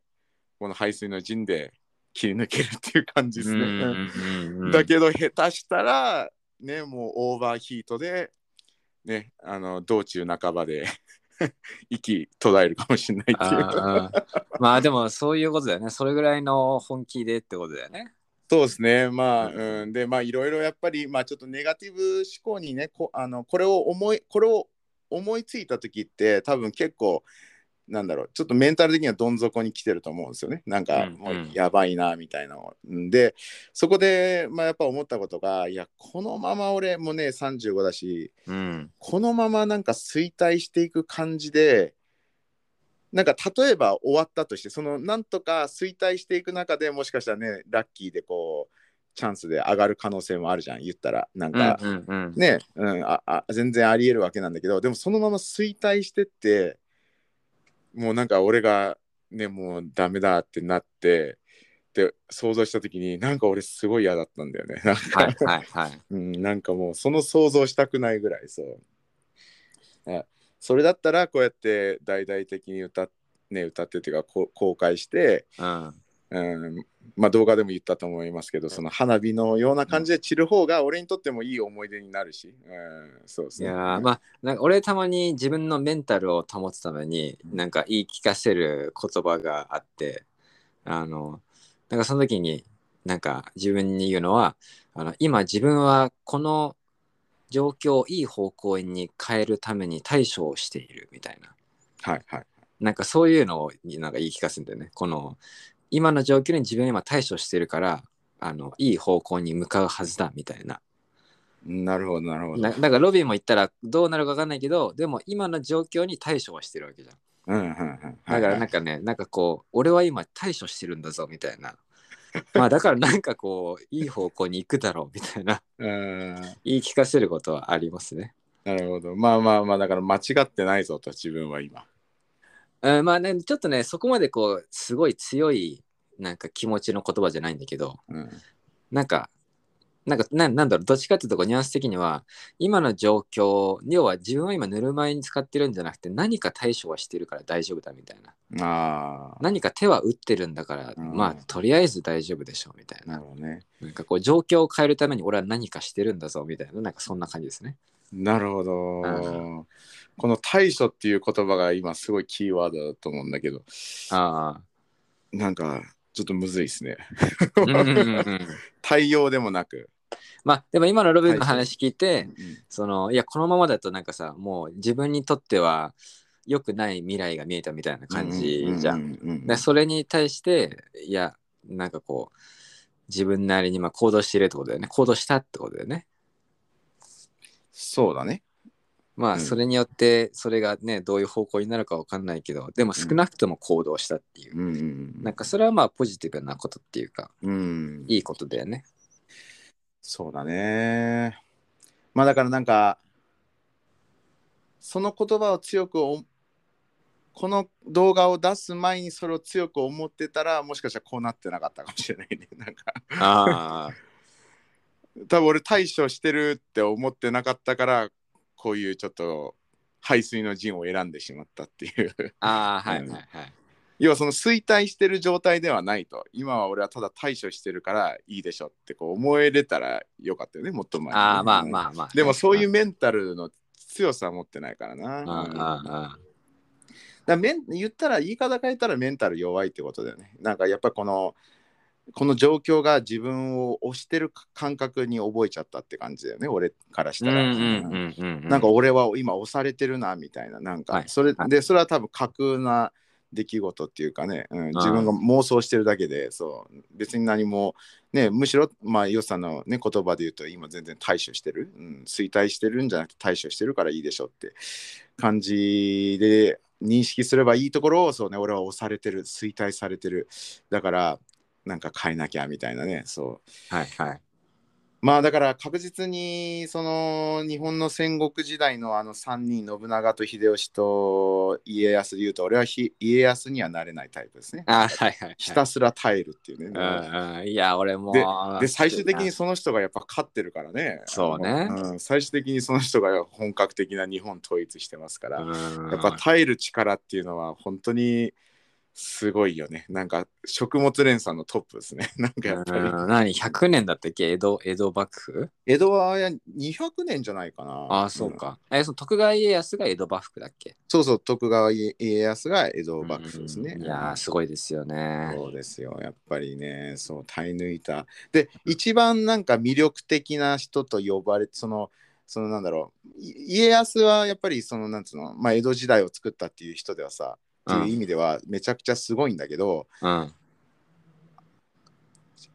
この排水の陣で切り抜けるっていう感じですね、うんうんうんうんだけど下手したらねもうオーバーヒートでねあの道中半ばで 息途絶えるかもしれないっていう。あー。まあでもそういうことだよね。それぐらいの本気でってことだよね。そうですね、まあ、ううん、で、まあ、いろいろやっぱり、まあ、ちょっとネガティブ思考にね、こあのこれを思い、これを思いついた時って、多分結構、なんだろう、ちょっとメンタル的にはどん底に来てると思うんですよね。なんか、うんもうやばいな、みたいなの。んで、そこで、まあ、やっぱ思ったことが、いや、このまま俺もね、35だし、うんこのままなんか衰退していく感じで、なんか例えば終わったとして、そのなんとか衰退していく中でもしかしたらね、ラッキーでこう、チャンスで上がる可能性もあるじゃん、言ったら。なんか、うんうんうんね、うんああ、全然ありえるわけなんだけど、でもそのまま衰退してって、もうなんか俺がね、もうダメだってなって、で、想像した時に、なんか俺すごい嫌だったんだよね。なんかはいはいはい うん、なんかもうその想像したくないぐらいそう。あそれだったらこうやって大々的に歌っ,、ね、歌ってっていうかこう公開して、うんうん、まあ動画でも言ったと思いますけどその花火のような感じで散る方が俺にとってもいい思い出になるし、うん、そうですね。いやーまあなんか俺たまに自分のメンタルを保つためになんか言い聞かせる言葉があってあのなんかその時になんか自分に言うのはあの今自分はこの状況をいい方向に変えるために対処をしているみたいな。はいはい。なんかそういうのをなんか言い聞かせるんだよね。この今の状況に自分は今対処してるからあのいい方向に向かうはずだみたいななるほどなるほど。なだからロビンも言ったらどうなるか分かんないけどでも今の状況に対処はしてるわけじゃんうんうんうん。だからなんかね、なんかこう俺は今対処してるんだぞみたいな まあだからなんかこういい方向に行くだろうみたいなうん言い聞かせることはありますねなるほど。まあまあまあだから間違ってないぞと自分は今。うんまあねちょっとねそこまでこうすごい強いなんか気持ちの言葉じゃないんだけどうん。なんかなんかななんだろうどっちかっていうとこうニュアンス的には今の状況要は自分は今ぬるま湯に使ってるんじゃなくて何か対処はしてるから大丈夫だみたいな。何か手は打ってるんだから、うん。まあとりあえず大丈夫でしょうみたいな。なね。なんかこう状況を変えるために俺は何かしてるんだぞみたいななんかそんな感じですねなるほど。うこの対処っていう言葉が今すごいキーワードだと思うんだけど、あなんかちょっとむずいですね。対応でもなく。まあでも今のロビンの話聞いて、うんそのいやこのままだとなんかさもう自分にとっては良くない未来が見えたみたいな感じじゃん。それに対していやなんかこう自分なりにまあ行動してるってことだよね行動したってことだよね。そうだね。まうんあそれによってそれがねどういう方向になるかわかんないけどでも少なくとも行動したっていう、うんうんなんかそれはまあポジティブなことっていうかうん。うんいいことだよね。そうだね。まあだからなんか、その言葉を強くお、この動画を出す前にそれを強く思ってたら、もしかしたらこうなってなかったかもしれないね。なんか、あ多分俺対処してるって思ってなかったから、こういうちょっと排水の陣を選んでしまったっていう。あああはいはいはい。要はその衰退してる状態ではないと。今は俺はただ対処してるからいいでしょってこう思えれたらよかったよね、もっと前ああまあまあまあ。でもそういうメンタルの強さは持ってないからな。あうんあだからメン言ったら言い方変えたらメンタル弱いってことだよね。なんかやっぱこのこの状況が自分を押してる感覚に覚えちゃったって感じだよね俺からしたら。なんか俺は今押されてるなみたいな。なんはい。かそれ、はい。でそれは多分架空な出来事っていうかね、うん、自分が妄想してるだけでそう別に何もねむしろまあヨさんの、ね、言葉で言うと今全然対処してる、うん、衰退してるんじゃなくて対処してるからいいでしょって感じで認識すればいいところをそうね俺は押されてる衰退されてる。だからなんか変えなきゃみたいなねそうはいはい。まあだから確実にその日本の戦国時代のあの3人信長と秀吉と家康で言うと俺はひ家康にはなれないタイプですね。あはいはいはい。ひたすら耐えるっていうね。うんうんいや俺もで最終的にその人がやっぱ勝ってるからね。そうねうん最終的にその人が本格的な日本統一してますから、うんやっぱ耐える力っていうのは本当にすごいよね。なんか食物連鎖のトップですね。なんかやっぱり。うん何？100年だったっけ？江戸江戸幕府？江戸は200年じゃないかな。ああそうか。えその徳川家康が江戸幕府だっけ？そうそう、徳川家康が江戸幕府ですね。うんいやーすごいですよね。そうですよ、やっぱりね、そう、耐え抜いた。で、一番なんか魅力的な人と呼ばれて、その、そのなんだろう、い家康はやっぱりその、なんつうの、まあ、江戸時代を作ったっていう人ではさ、っていう意味ではめちゃくちゃすごいんだけど、うん。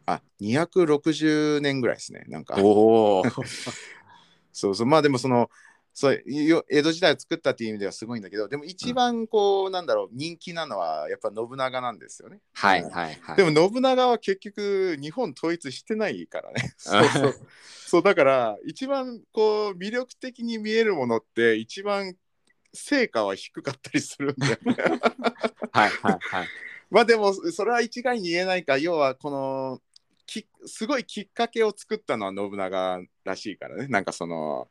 あ、260年ぐらいですね、なんか。おお。そうそう、まあでもその、そうよ江戸時代を作ったっていう意味ではすごいんだけど、でも一番こう、なんだろう、人気なのはやっぱ信長なんですよね。はいうんはいはい。でも信長は結局日本統一してないからね。そうそう。そうだから一番こう魅力的に見えるものって一番成果は低かったりするんだよね。はいはいはい。まあでもそれは一概に言えないか要はこのきすごいきっかけを作ったのは信長らしいからね。なんかその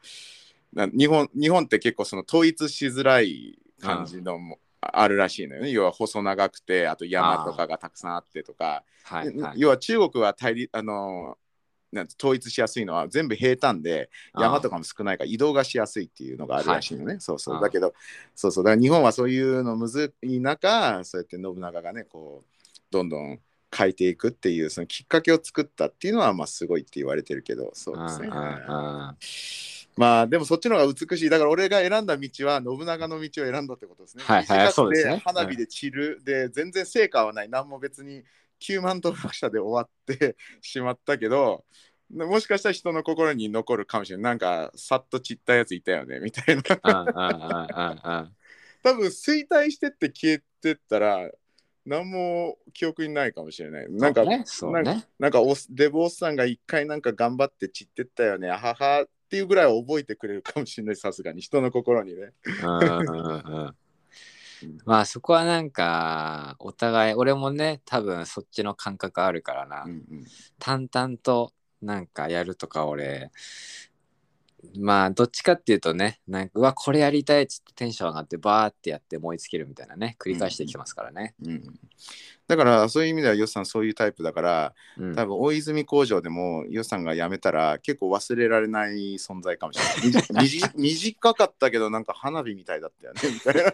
な日本日本って結構その統一しづらい感じのもあるらしいのよね。要は細長くてあと山とかがたくさんあってとか。はいはい。要は中国は対立あのなんて統一しやすいのは全部平坦で山とかも少ないから移動がしやすいっていうのがあるらしいのね。そうそう。だけどそうそう。だから日本はそういうのむずい中そうやって信長がねこうどんどん変えていくっていうそのきっかけを作ったっていうのはまあすごいって言われてるけどそうですね。まあでもそっちの方が美しい。だから俺が選んだ道は信長の道を選んだってことですね。はいはいそうですね。花火で散る、で全然成果はない。何も別に9万登録者で終わって しまったけどもしかしたら人の心に残るかもしれない。なんかさっと散ったやついたよねみたいな。多分衰退してって消えてったら何も記憶にないかもしれない。なんか、ねね。なんかおデブおっさんが一回なんか頑張って散ってったよね。あははっていうぐらいは覚えてくれるかもしれないさすがに。人の心にねまあそこはなんかお互い俺もね多分そっちの感覚あるからな、うんうん。淡々となんかやるとか俺まあどっちかっていうとねなんかうわこれやりたいっつってテンション上がってバーってやって燃え尽きるみたいなね繰り返してきてますからね。うん、だからそういう意味ではヨシさんそういうタイプだからうん多分大泉工場でもヨシさんが辞めたら結構忘れられない存在かもしれない。短かったけどなんか花火みたいだったよねみたいな。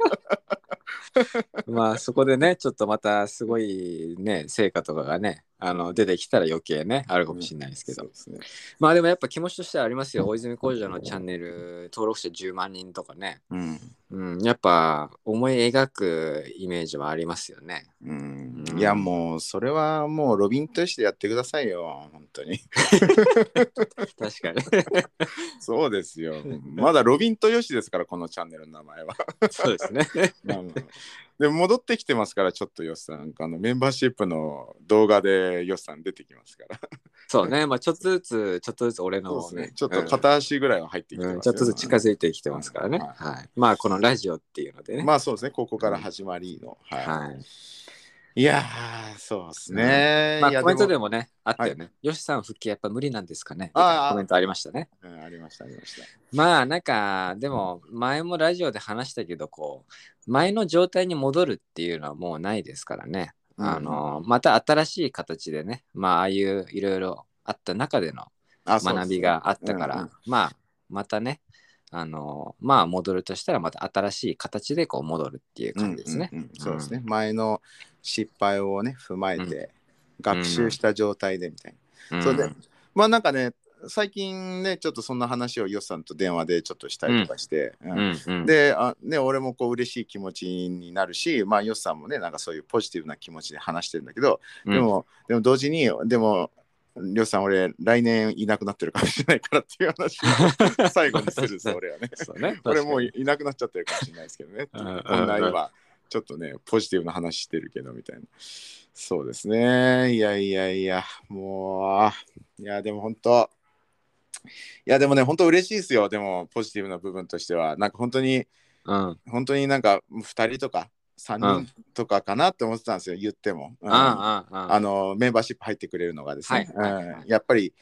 まあそこでねちょっとまたすごいね成果とかがねあの出てきたら余計ねあるかもしれないですけど、そうですね。まあでもやっぱ気持ちとしてはありますよ大泉工場のチャンネル登録者10万人とかね、うんうん、やっぱ思い描くイメージはありますよね。うんうんいやもうそれはもうロビンとしてやってくださいよ本当に。確かに。そうですよ。まだロビンとヨシですからこのチャンネルの名前は。そうですね。まあまあでも戻ってきてますからちょっとヨシさん。あのメンバーシップの動画でヨシさん出てきますから。そうね、まあちょっとずつちょっとずつ俺のね。ね。ちょっと片足ぐらいは入ってきてますよ、うん。ちょっとずつ近づいてきてますからね。ははい。まあこのラジオっていうのでね。まあそうですね。ここから始まりの、はい。はい。いやーそうですね、まあコメントでももね、あったよね。よしさん復帰やっぱ無理なんですかね。ああコメントありましたね。うんありましたありましたまあなんかでも前もラジオで話したけどこう前の状態に戻るっていうのはもうないですからね。うんあのまた新しい形でねまあああいういろいろあった中での学びがあったから、まあまたねあのまあ戻るとしたらまた新しい形でこう戻るっていう感じですね。うんうんうんそうですね、前の失敗をね踏まえて学習した状態でみたいな、うん。そうでまあなんかね最近ねちょっとそんな話をヨッさんと電話でちょっとしたりとかして、うん。うんうん、であ、ね、俺もこう嬉しい気持ちになるし、まあ、ヨッさんもねなんかそういうポジティブな気持ちで話してるんだけど、うん。でもでも同時にでもヨッさん俺来年いなくなってるかもしれないからっていう話を 最後にするぞ俺はね。ね 俺もう確いいなくなっちゃってるかもしれないですけどね。うんうんうんこんな今、ちょっとね、ポジティブな話してるけどみたいな。そうですね。いやいやいや、もう、いや、でも本当、いや、でもね、本当嬉しいですよ。でも、ポジティブな部分としては。なんか本当にうん本当になんか2人とか3人とかかなって思ってたんですよ、言っても。うん。あのメンバーシップ入ってくれるのがですね、やっぱり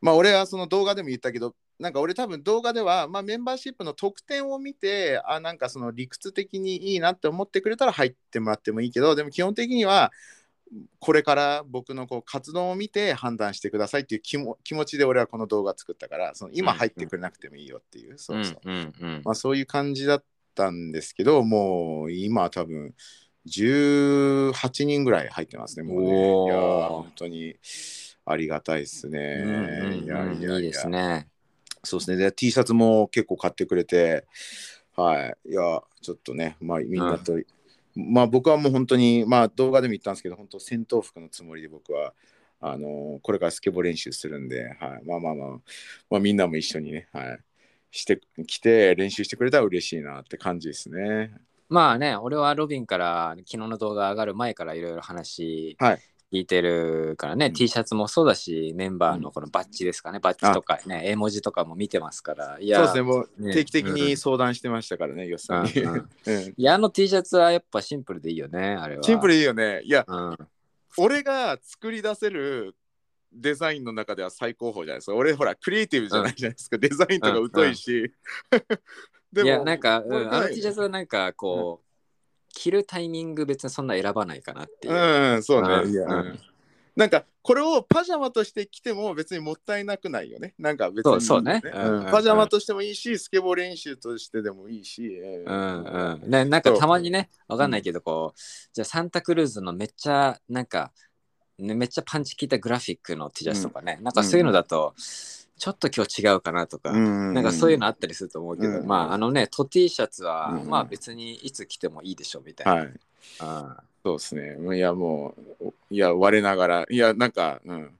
まあ俺はその動画でも言ったけどなんか俺多分動画では、まあ、メンバーシップの特典を見てあなんかその理屈的にいいなって思ってくれたら入ってもらってもいいけどでも基本的にはこれから僕のこう活動を見て判断してくださいっていう気も気持ちで俺はこの動画作ったからその今入ってくれなくてもいいよっていう、そうそう。まあ、そういう感じだったんですけどもう今は多分18人ぐらい入ってますねもうね。いやー本当にありがたいですね、うんうんうんいやいやいや。いいですね。そうですね。で T シャツも結構買ってくれてはい。いやちょっとねまあみんなと、まあ僕はもう本当にまあ動画でも言ったんですけど本当戦闘服のつもりで僕はあのーこれからスケボー練習するんで、はい、まあまあまあ、まあ、みんなも一緒にね、はい、してきて練習してくれたら嬉しいなって感じですね。まあね、俺はロビンから昨日の動画上がる前からいろいろ話はい。聞いてるからね、うん。T シャツもそうだし、メンバーのこのバッジですかね、バッジとかね、絵文字とかも見てますから、いや、そうですね、もうね。定期的に相談してましたからね、よっさんに。うんうん。うんいや、あの T シャツはやっぱシンプルでいいよね、あれは。シンプルいいよね。いや、うん、俺が作り出せるデザインの中では最高峰じゃないですか。俺、ほら、クリエイティブじゃないじゃないですか。デザインとか疎いし。でいや、なんか、うん、あの T シャツはなんかこう、着るタイミング別にそんな選ばないかなっていう。うん、そうね。うんいや、うんうんなんかこれをパジャマとして着ても別にもったいなくないよね。なんか別に、そうそうねううんんパジャマとしてもいいし、スケボー練習としてでもいいし。ううんうん、ねなんかたまにねわかんないけどこう、じゃあサンタクルーズのめっちゃなんか、ね、めっちゃパンチ効いたグラフィックの T シャツとかね、なんかそういうのだと、ちょっと今日違うかなとか、うんなんかそういうのあったりすると思うけど、うんまああのねト T シャツは、うんまあ別にいつ着てもいいでしょみたいな。はい。うんそうですね。いや、もう、いや、我ながら、いや、なんか、うん、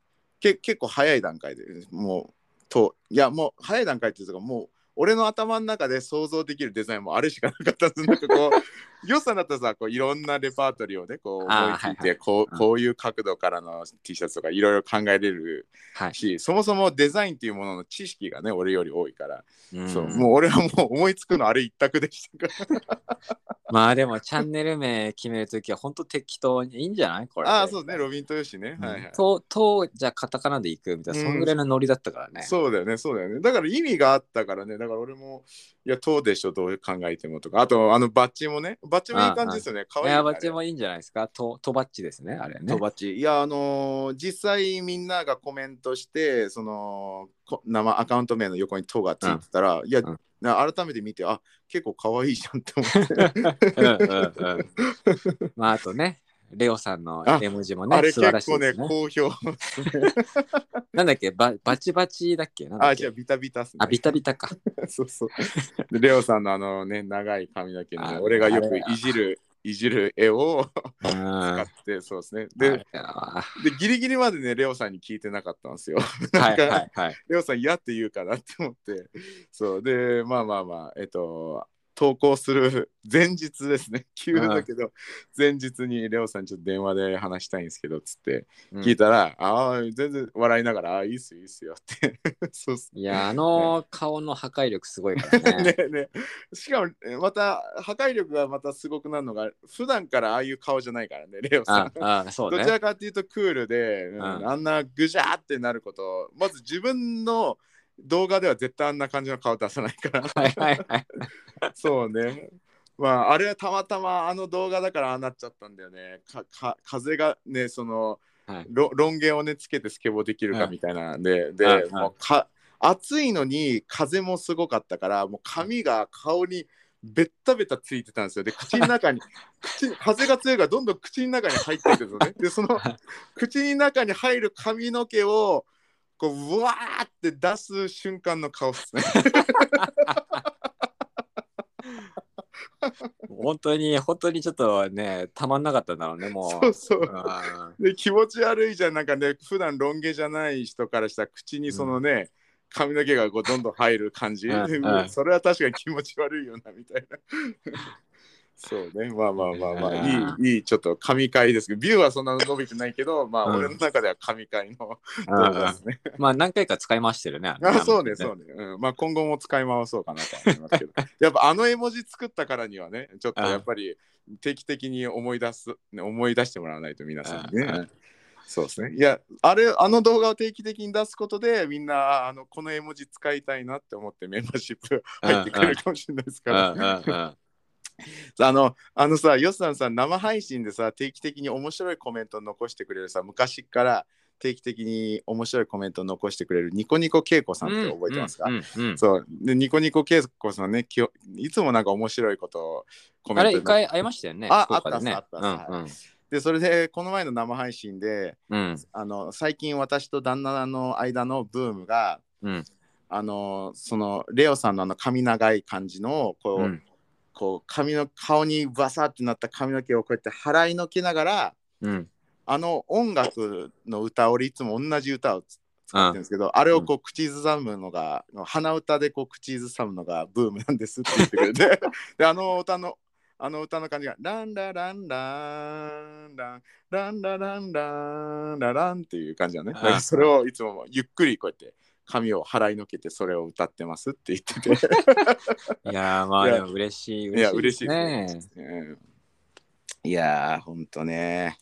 け結構早い段階でもう、と、いや、もう早い段階っていうか、もう、俺の頭の中で想像できるデザインもあれしかなかったんです。なんかこう、良さだったらさ、こういろんなレパートリーをね、こう思いついて、こういう角度からの T シャツとかいろいろ考えれるはいし、そもそもデザインっていうものの知識がね、俺より多いから、うんそうもう俺はもう思いつくのあれ一択でしたから。まあでもチャンネル名決めるときは本当適当にいいんじゃない？これ。ああ、そうね、ロビン豊志ね。はいはい。と、と、じゃあカタカナで行くみたいな、うんそんぐらいのノリだったからね。そうだよね、そうだよね。だから意味があったからね、だから俺も、いや、とでしょ、どう考えてもとか、あと、あのバッジもね、バッジもいい感じですよね。かわいいよね。エアバッチもいいんじゃないですか？と、とバッチですね、あれねと。バッチいやあのー実際みんながコメントしてそのこ生アカウント名の横に「と」がついてたら、いやうんな改めて見てあ結構可愛いじゃんって思ってうんうんうん。まああとね、レオさんの絵文字もね、あれ結構ねね。好評。なんだっけ？バ、バチバチだっけ？なんだっけ？あじゃあビタビタっすね。あ、ビタビタか。そうそう。でレオさんのあのね長い髪の毛のね、あ俺がよくいじるいじる絵を うん。使ってそうですね。あででギリギリまでねレオさんに聞いてなかったんですよ。はいはいはい。レオさん嫌って言うかなって思って。そう。でまあまあまあえっと投稿する 前日ですね。急だけど前日にレオさんにちょっと電話で話したいんですけどつってうん。聞いたら、ああ全然笑いながらああいいっすよいいっすよって。そうっす。いや、あの顔の破壊力すごいからね。ねねしかもえまた破壊力がまたすごくなるのが普段からああいう顔じゃないからねレオさん。ああ、そうね。どちらかっていうとクールで、うんうん。あんなぐじゃーってなることまず自分の動画では絶対あんな感じの顔出さないから。はいはいはい。そうね。まああれはたまたまあの動画だからああなっちゃったんだよね。かか風がねそのはい。ロロン毛をねつけてスケボーできるかうんみたいなんで、で、うんうんもうか暑いのに風もすごかったからもう髪が顔にベッタベタついてたんですよ。で口の中に 口風が強いからどんどん口の中に入っていくのね。でその口の中に入る髪の毛をこううわーって出す瞬間の顔ですね。本当に、本当にちょっとね、たまんなかったんだろうね、もう。そうそう。あで気持ち悪いじゃん。なんかね普段ロン毛じゃない人からしたら口にそのね、髪の毛がこうどんどん入る感じ、うんうん。それは確かに気持ち悪いよなみたいなそうね。まあまあまあまあいいいいちょっと神回です。けどビューはそんな伸びてないけどまあうん。俺の中では神回のー。動画ですね、まあ、何回か使い回してるね。あそうねそうね、うん、まあ今後も使い回そうかなと思いますけど。やっぱあの絵文字作ったからにはねちょっとやっぱり定期的に思い出す、ね、思い出してもらわないと皆さんにね、うんそうですね。いやあれあの動画を定期的に出すことでみんなあのこの絵文字使いたいなって思ってメンバーシップ入ってくれるかもしれないですうんから。あのあのさヨスさんさ生配信でさ定期的に面白いコメントを残してくれるさ昔から定期的に面白いコメントを残してくれるニコニコ恵子さんって覚えてますか、そう。でニコニコ恵子さんねきよいつもなんか面白いことをコメントであれ、一回会いましたよね？ああったっすあったっす。うんうん。でそれでこの前の生配信でうん。あの最近私と旦那の間のブームがうん。あのそのレオさんのあの髪長い感じのこう,、うんこう髪の顔にバサってなった髪の毛をこうやって払いのけながらうん。あの音楽の歌俺いつも同じ歌をつ使ってるんですけど、あれをこう口ずさむのが鼻歌でこう口ずさむのがブームなんですって言ってくれて。であの歌のあの歌の感じがランラランランランランラランランラランっていう感じだね。それをいつもゆっくりこうやって髪を払いのけてそれを歌ってますって言ってて。いやーまあでも嬉しい嬉嬉しいでですね。いやー、ほんとね。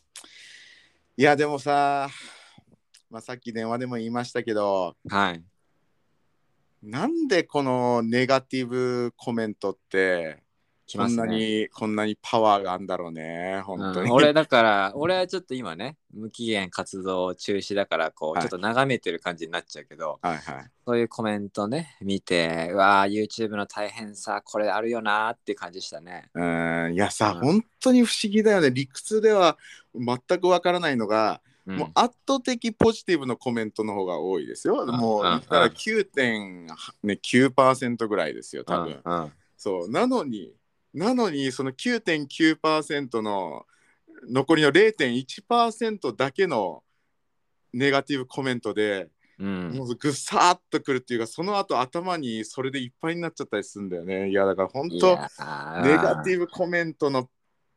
いや、でもさ、まあ、さっき電話でも言いましたけど、はい。なんでこのネガティブコメントって、こんな。に、こんなにパワーがあるんだろうね、本当に。うん俺だから俺はちょっと今ね無期限活動中止だからこうはいちょっと眺めてる感じになっちゃうけど、はいはい。そういうコメントね見てうわー YouTube の大変さこれあるよなーって感じしたね。うん、いやさ、うん本当に不思議だよね。理屈では全くわからないのが、うんもう圧倒的ポジティブのコメントの方が多いですよ。んもううん言ったら9.9%ぐらいですよ、多分。そうなのになのにその9.9%の残りの0.1%だけのネガティブコメントで、うん。もうぐさっとくるっていうかその後頭にそれでいっぱいになっちゃったりするんだよね。いやだから本当ネガティブコメントの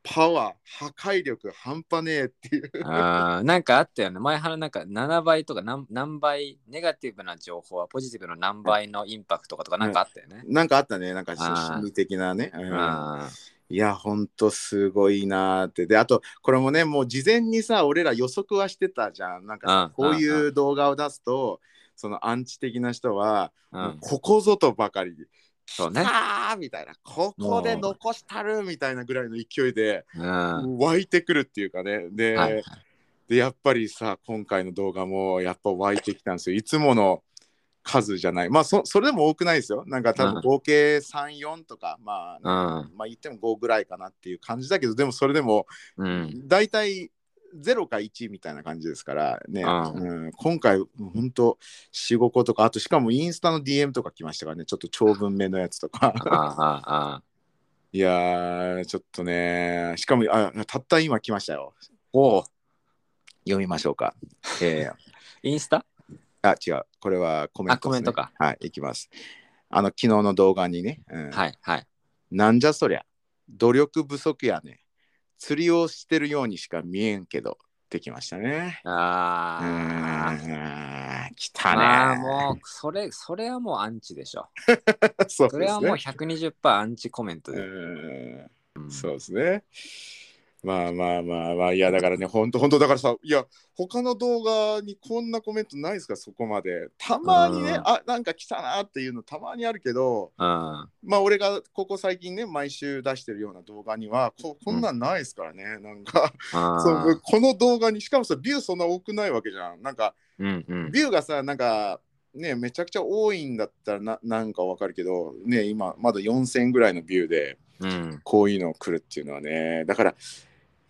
パワー破壊力半端ねえっていう。なんかあったよね。前原なんか7倍とか何何倍ネガティブな情報はポジティブの何倍のインパクトかとかなんかあったよね。なんかあったね。なんか心理的なね、いや、ほんとすごいなーって。で、あと、これもね、もう事前にさ、俺ら予測はしてたじゃん。なんかこういう動画を出すと、そのアンチ的な人は、うん。ここぞとばかり、そうね来たーみたいな、ここで残したるみたいなぐらいの勢いでうん。湧いてくるっていうかね。で、はいはい。でやっぱりさ、今回の動画もやっぱ湧いてきたんですよ。いつもの数じゃない。まあそ、それでも多くないですよ。なんか多うん分合計3、4とか、まあ、うん。まあ言っても5ぐらいかなっていう感じだけど、でもそれでもうん。大体0か1みたいな感じですからね、ううん今回本当4、5個とか、あとしかもインスタの DM とか来ましたからね、ちょっと長文目のやつとか。あああいやー、ちょっとね、しかもあたった今来ましたよ。お読みましょうか。えーインスタ？あ、違う。これはコメントね。あコメントか。はい、いきます。あの、昨日の動画にね、うんはいはい。なんじゃそりゃ、努力不足やね。釣りをしてるようにしか見えんけど、できましたね。うああ。ーん、来たね。まあもう、それ、それはもうアンチでしょ。そうですそれはもうね。120%アンチコメントうで。そうですね。まあまあまあまあ、いやだからね、本当本当だからさ、いや、他の動画にこんなコメントないですか、そこまで。たまにね、うんあなんか来たなっていうのたまにあるけど、うん。まあ俺がここ最近ね、毎週出してるような動画には、ここんなんないですからね、なんか、そうこの動画に、しかもさ、ビューそんな多くないわけじゃん。なんか、うんうん。ビューがさ、なんか、ね、めちゃくちゃ多いんだったらななんかわかるけど、ね、今、まだ4000ぐらいのビューで、うん。こういうの来るっていうのはね、だから、い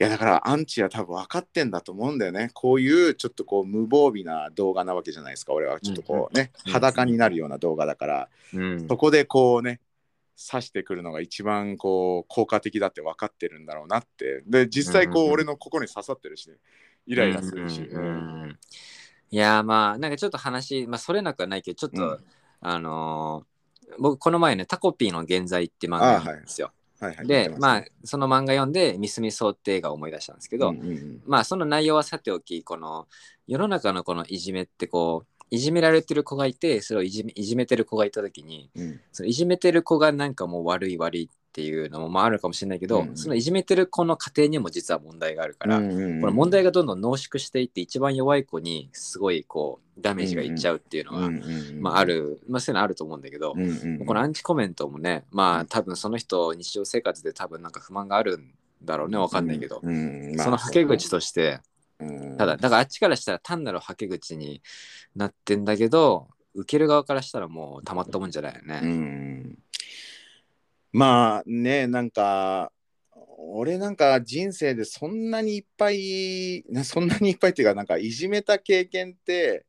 やだからアンチは多分分かってんだと思うんだよね。こういうちょっとこう無防備な動画なわけじゃないですか。俺はちょっとこうね、うん裸になるような動画だから、うんそこでこうね、刺してくるのが一番こう効果的だって分かってるんだろうなって。で、実際こううん俺のここに刺さってるし、ね、イライラするし。いやまあなんかちょっと話、まあ、それなくはないけどちょっと、うんあのー僕この前ねタコピーの現在って漫画読んだんですよ。はいはい、でまあその漫画読んでミスミソって映画を思い出したんですけど、うんうんうん。まあその内容はさておきこの世の中のこのいじめってこういじめられてる子がいてそれをいじめいじめてる子がいた時にうん。そのいじめてる子がなんかもう悪い悪いっていうのもまああるかもしれないけど、うん。そのいじめてる子の家庭にも実は問題があるから、うんうんうん。この問題がどんどん濃縮していって一番弱い子にすごいこうダメージがいっちゃうっていうのが、うんうんうんまあある、まあ、そういうのあると思うんだけど、うんうんうん。このアンチコメントもねまあ多分その人日常生活で多分なんか不満があるんだろうねわかんないけど、うんうんまあそのはけ口としてうんただだからあっちからしたら単なるはけ口になってんだけど受ける側からしたらもうたまったもんじゃないよね。うん。まあねなんか俺なんか人生でそんなにいっぱいなそんなにいっぱいっていうかなんかいじめた経験って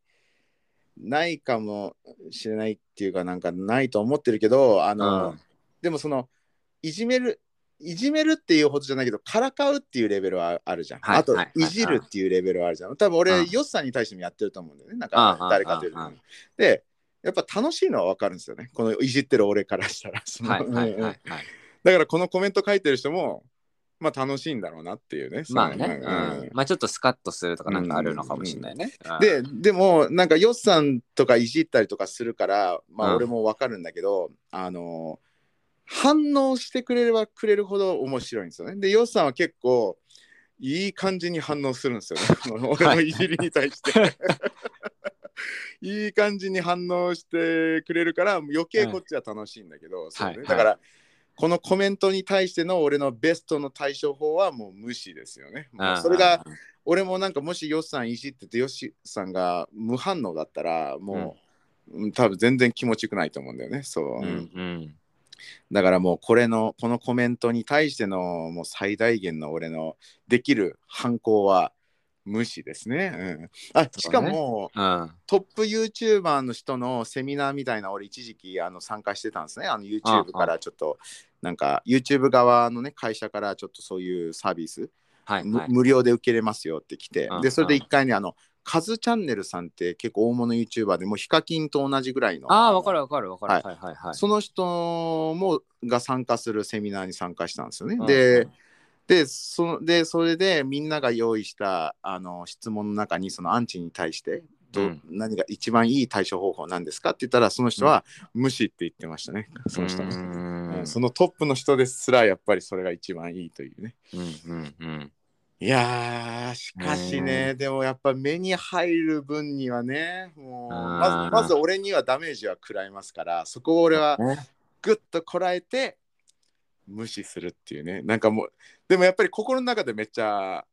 ないかもしれないっていうかなんかないと思ってるけどあの、うん。でもそのいじめるいじめるっていうほどじゃないけどからかうっていうレベルはあるじゃん、あと、はいはいい。じるっていうレベルはあるじゃん。多分俺、うんヨッさんに対してもやってると思うんだよね。なんか誰かというとでやっぱ楽しいのは分かるんですよね。このいじってる俺からしたら。そのはいはいうんうん。はいはい。だからこのコメント書いてる人もまあ楽しいんだろうなっていうね。まあね、そのうん。まあちょっとスカッとするとかなんかあるのかもしれないね。うん。ででもなんかヨッさんとかいじったりとかするからまうんあ俺も分かるんだけど、あの反応してくれればくれるほど面白いんですよね。でヨッさんは結構いい感じに反応するんですよね。俺のいじりに対して。いい感じに反応してくれるから余計こっちは楽しいんだけど、そうねはいだからこのコメントに対しての俺のベストの対処法はもう無視ですよね。もうそれが俺もなんかもしヨッさんいじっててヨッシーさんが無反応だったらもう、うん多分全然気持ちよくないと思うんだよね。そう、うんうんだからもうこれのこのコメントに対してのもう最大限の俺のできる反抗は無視ですね。うん、あしかも、うんトップ YouTuber の人のセミナーみたいな俺一時期あの参加してたんですね。あの YouTube からちょっとなんか YouTube 側のね会社からちょっとそういうサービス、むはいはい。無料で受けれますよって来て、うんでそれで一回ねあのカズチャンネルさんって結構大物 YouTuber でもうヒカキンと同じぐらいの。ああ、わかるわかるわかる。ははいいはいはい。その人もが参加するセミナーに参加したんですよね。うんででそのでそれでみんなが用意したあの質問の中にそのアンチに対してど、うん何が一番いい対処方法なんですかって言ったらその人は無視って言ってましたね。その人うんそのトップの人ですらやっぱりそれが一番いいというね。うんうんうんいやーしかしね、うでもやっぱ目に入る分にはねもうまずまず俺にはダメージは食らいますからそこを俺はね。ぐっとこらえて無視するっていうね。なんかもうでもやっぱり心の中でめっちゃ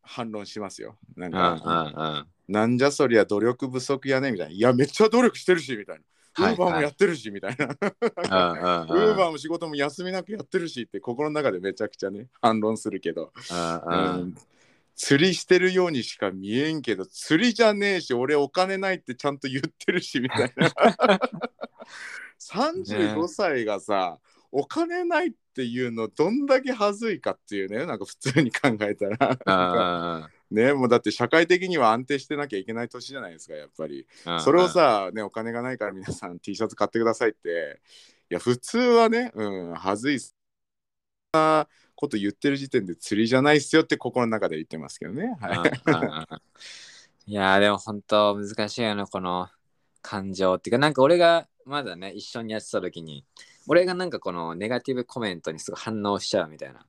反論しますよ。なんか、うん。なんじゃそりゃ努力不足やねみたいな。いやめっちゃ努力してるしみたいなウはい。ーバーもやってるしみたいな。ウーバーも仕事も休みなくやってるしって心の中でめちゃくちゃね反論するけど。うん釣りしてるようにしか見えんけど釣りじゃねえし俺お金ないってちゃんと言ってるしみたいな。35歳がさ、お金ないっていうのどんだけ恥ずいかっていうねなんか普通に考えたらねもうだって社会的には安定してなきゃいけない年じゃないですかやっぱり。うんそれをさねお金がないから皆さん T シャツ買ってくださいって。いや普通はねうん恥ずいなこと言ってる時点で釣りじゃないっすよって心の中で言ってますけどね。はい。いやーでも本当難しいよねこの感情っていうかなんか俺がまだね一緒にやってた時に俺がなんかこのネガティブコメントにすごい反応しちゃうみたいな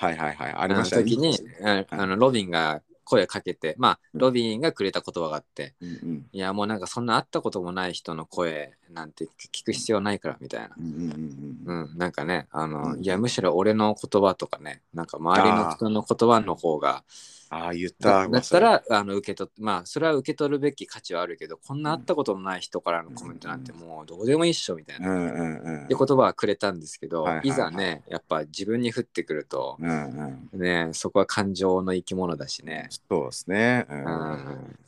はいはいはい。ありましたね。時にああのロビンが声かけてまあロビンがくれた言葉があってうんうん。いやもうなんかそんな会ったこともない人の声なんて聞く必要ないからみたいな。うんうんうんうん、なんかねあの、うん。いやむしろ俺の言葉とかねなんか周りの人の言葉の方がああ言っただだったらあの受け取っまあそれは受け取るべき価値はあるけどこんな会ったことのない人からのコメントなんてもうどうでもいいっしょみたいな、っうんうんうん。て言葉はくれたんですけど、はいはいはい。いざねやっぱ自分に降ってくるとうんうんねそこは感情の生き物だしね。そうですね、ううんん。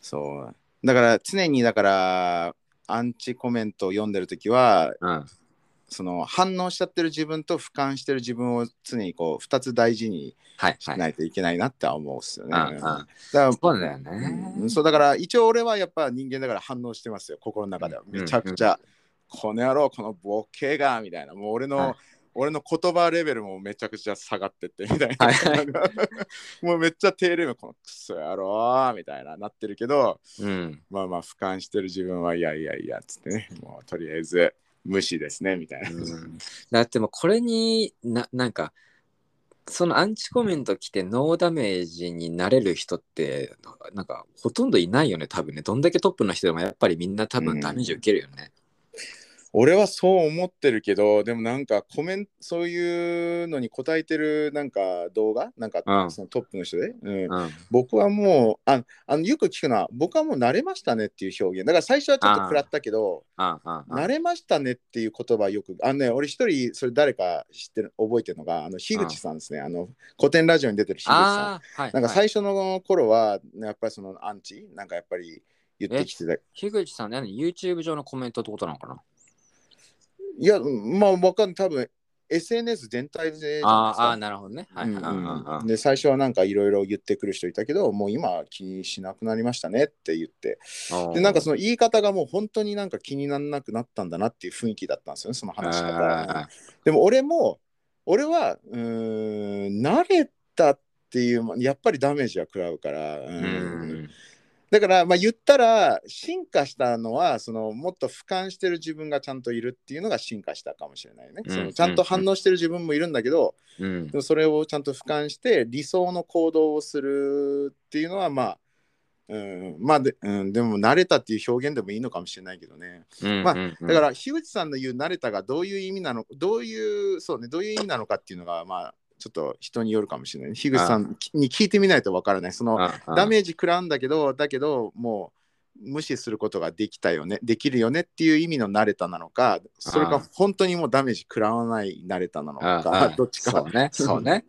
そう。だから常にだからアンチコメントを読んでる時はうんその反応しちゃってる自分と俯瞰してる自分を常にこう2つ大事にし。ないといけないなって思うっすよね。だからそうだよね。うん。そうだから一応俺はやっぱ人間だから反応してますよ。心の中では。うんめちゃくちゃ、この野郎このボケがみたいな。もう俺の、はい。俺の言葉レベルもめちゃくちゃ下がってってみたいな、はい。は いもうめっちゃ低レベルこのクソ野郎みたいななってるけどうん。まあまあ俯瞰してる自分はいやいやいやっつってね。もうとりあえず無視ですねみたいな、うん。だってもうこれにななんかそのアンチコメント来てノーダメージになれる人ってなんかほとんどいないよね多分ね。どんだけトップの人でもやっぱりみんな多分ダメージ受けるよね。俺はそう思ってるけどでもなんかコメントそういうのに答えてるなんか動画なんかうん。そのトップの人で、うん。うん。僕はもうああのよく聞くのは僕はもう慣れましたねっていう表現。だから最初はちょっと食らったけど慣れましたねっていう言葉よくあのね俺一人それ誰か知ってる覚えてるのがあの樋口さんですね。あの古典ラジオに出てる樋口さん。はいなんかはい。最初の頃はやっぱりそのアンチ？なんかやっぱり言ってきてた。樋口さん何 YouTube 上のコメントってことなのかな？いやまあわかんない。多分 SNS 全体であーあーなるほどね。はいで最初はなんかいろいろ言ってくる人いたけどもう今は気にしなくなりましたねって言って。でなんかその言い方がもう本当になんか気にならなくなったんだなっていう雰囲気だったんですよねその話し方。あでも俺も俺はうーん慣れたっていうやっぱりダメージは食らうからうーうんんだからまあ言ったら進化したのはそのもっと俯瞰してる自分がちゃんといるっていうのが進化したかもしれないね、うん。そのちゃんと反応してる自分もいるんだけど、うん。でもそれをちゃんと俯瞰して理想の行動をするっていうのはまあ、うん、まあで,、うん、でも慣れたっていう表現でもいいのかもしれないけどね。うんまあうん。うんだから樋口さんの言う慣れたがどういう意味なのどういうそうねどういう意味なのかっていうのがまあちょっと人によるかもしれない樋口さんに聞いてみないとわからない。そのダメージ食らうんだけどだけどもう無視することができたよね。できるよねっていう意味の慣れたなのかそれかあ本当にもうダメージ食らわない慣れたなのかどっちかそうね。そうね。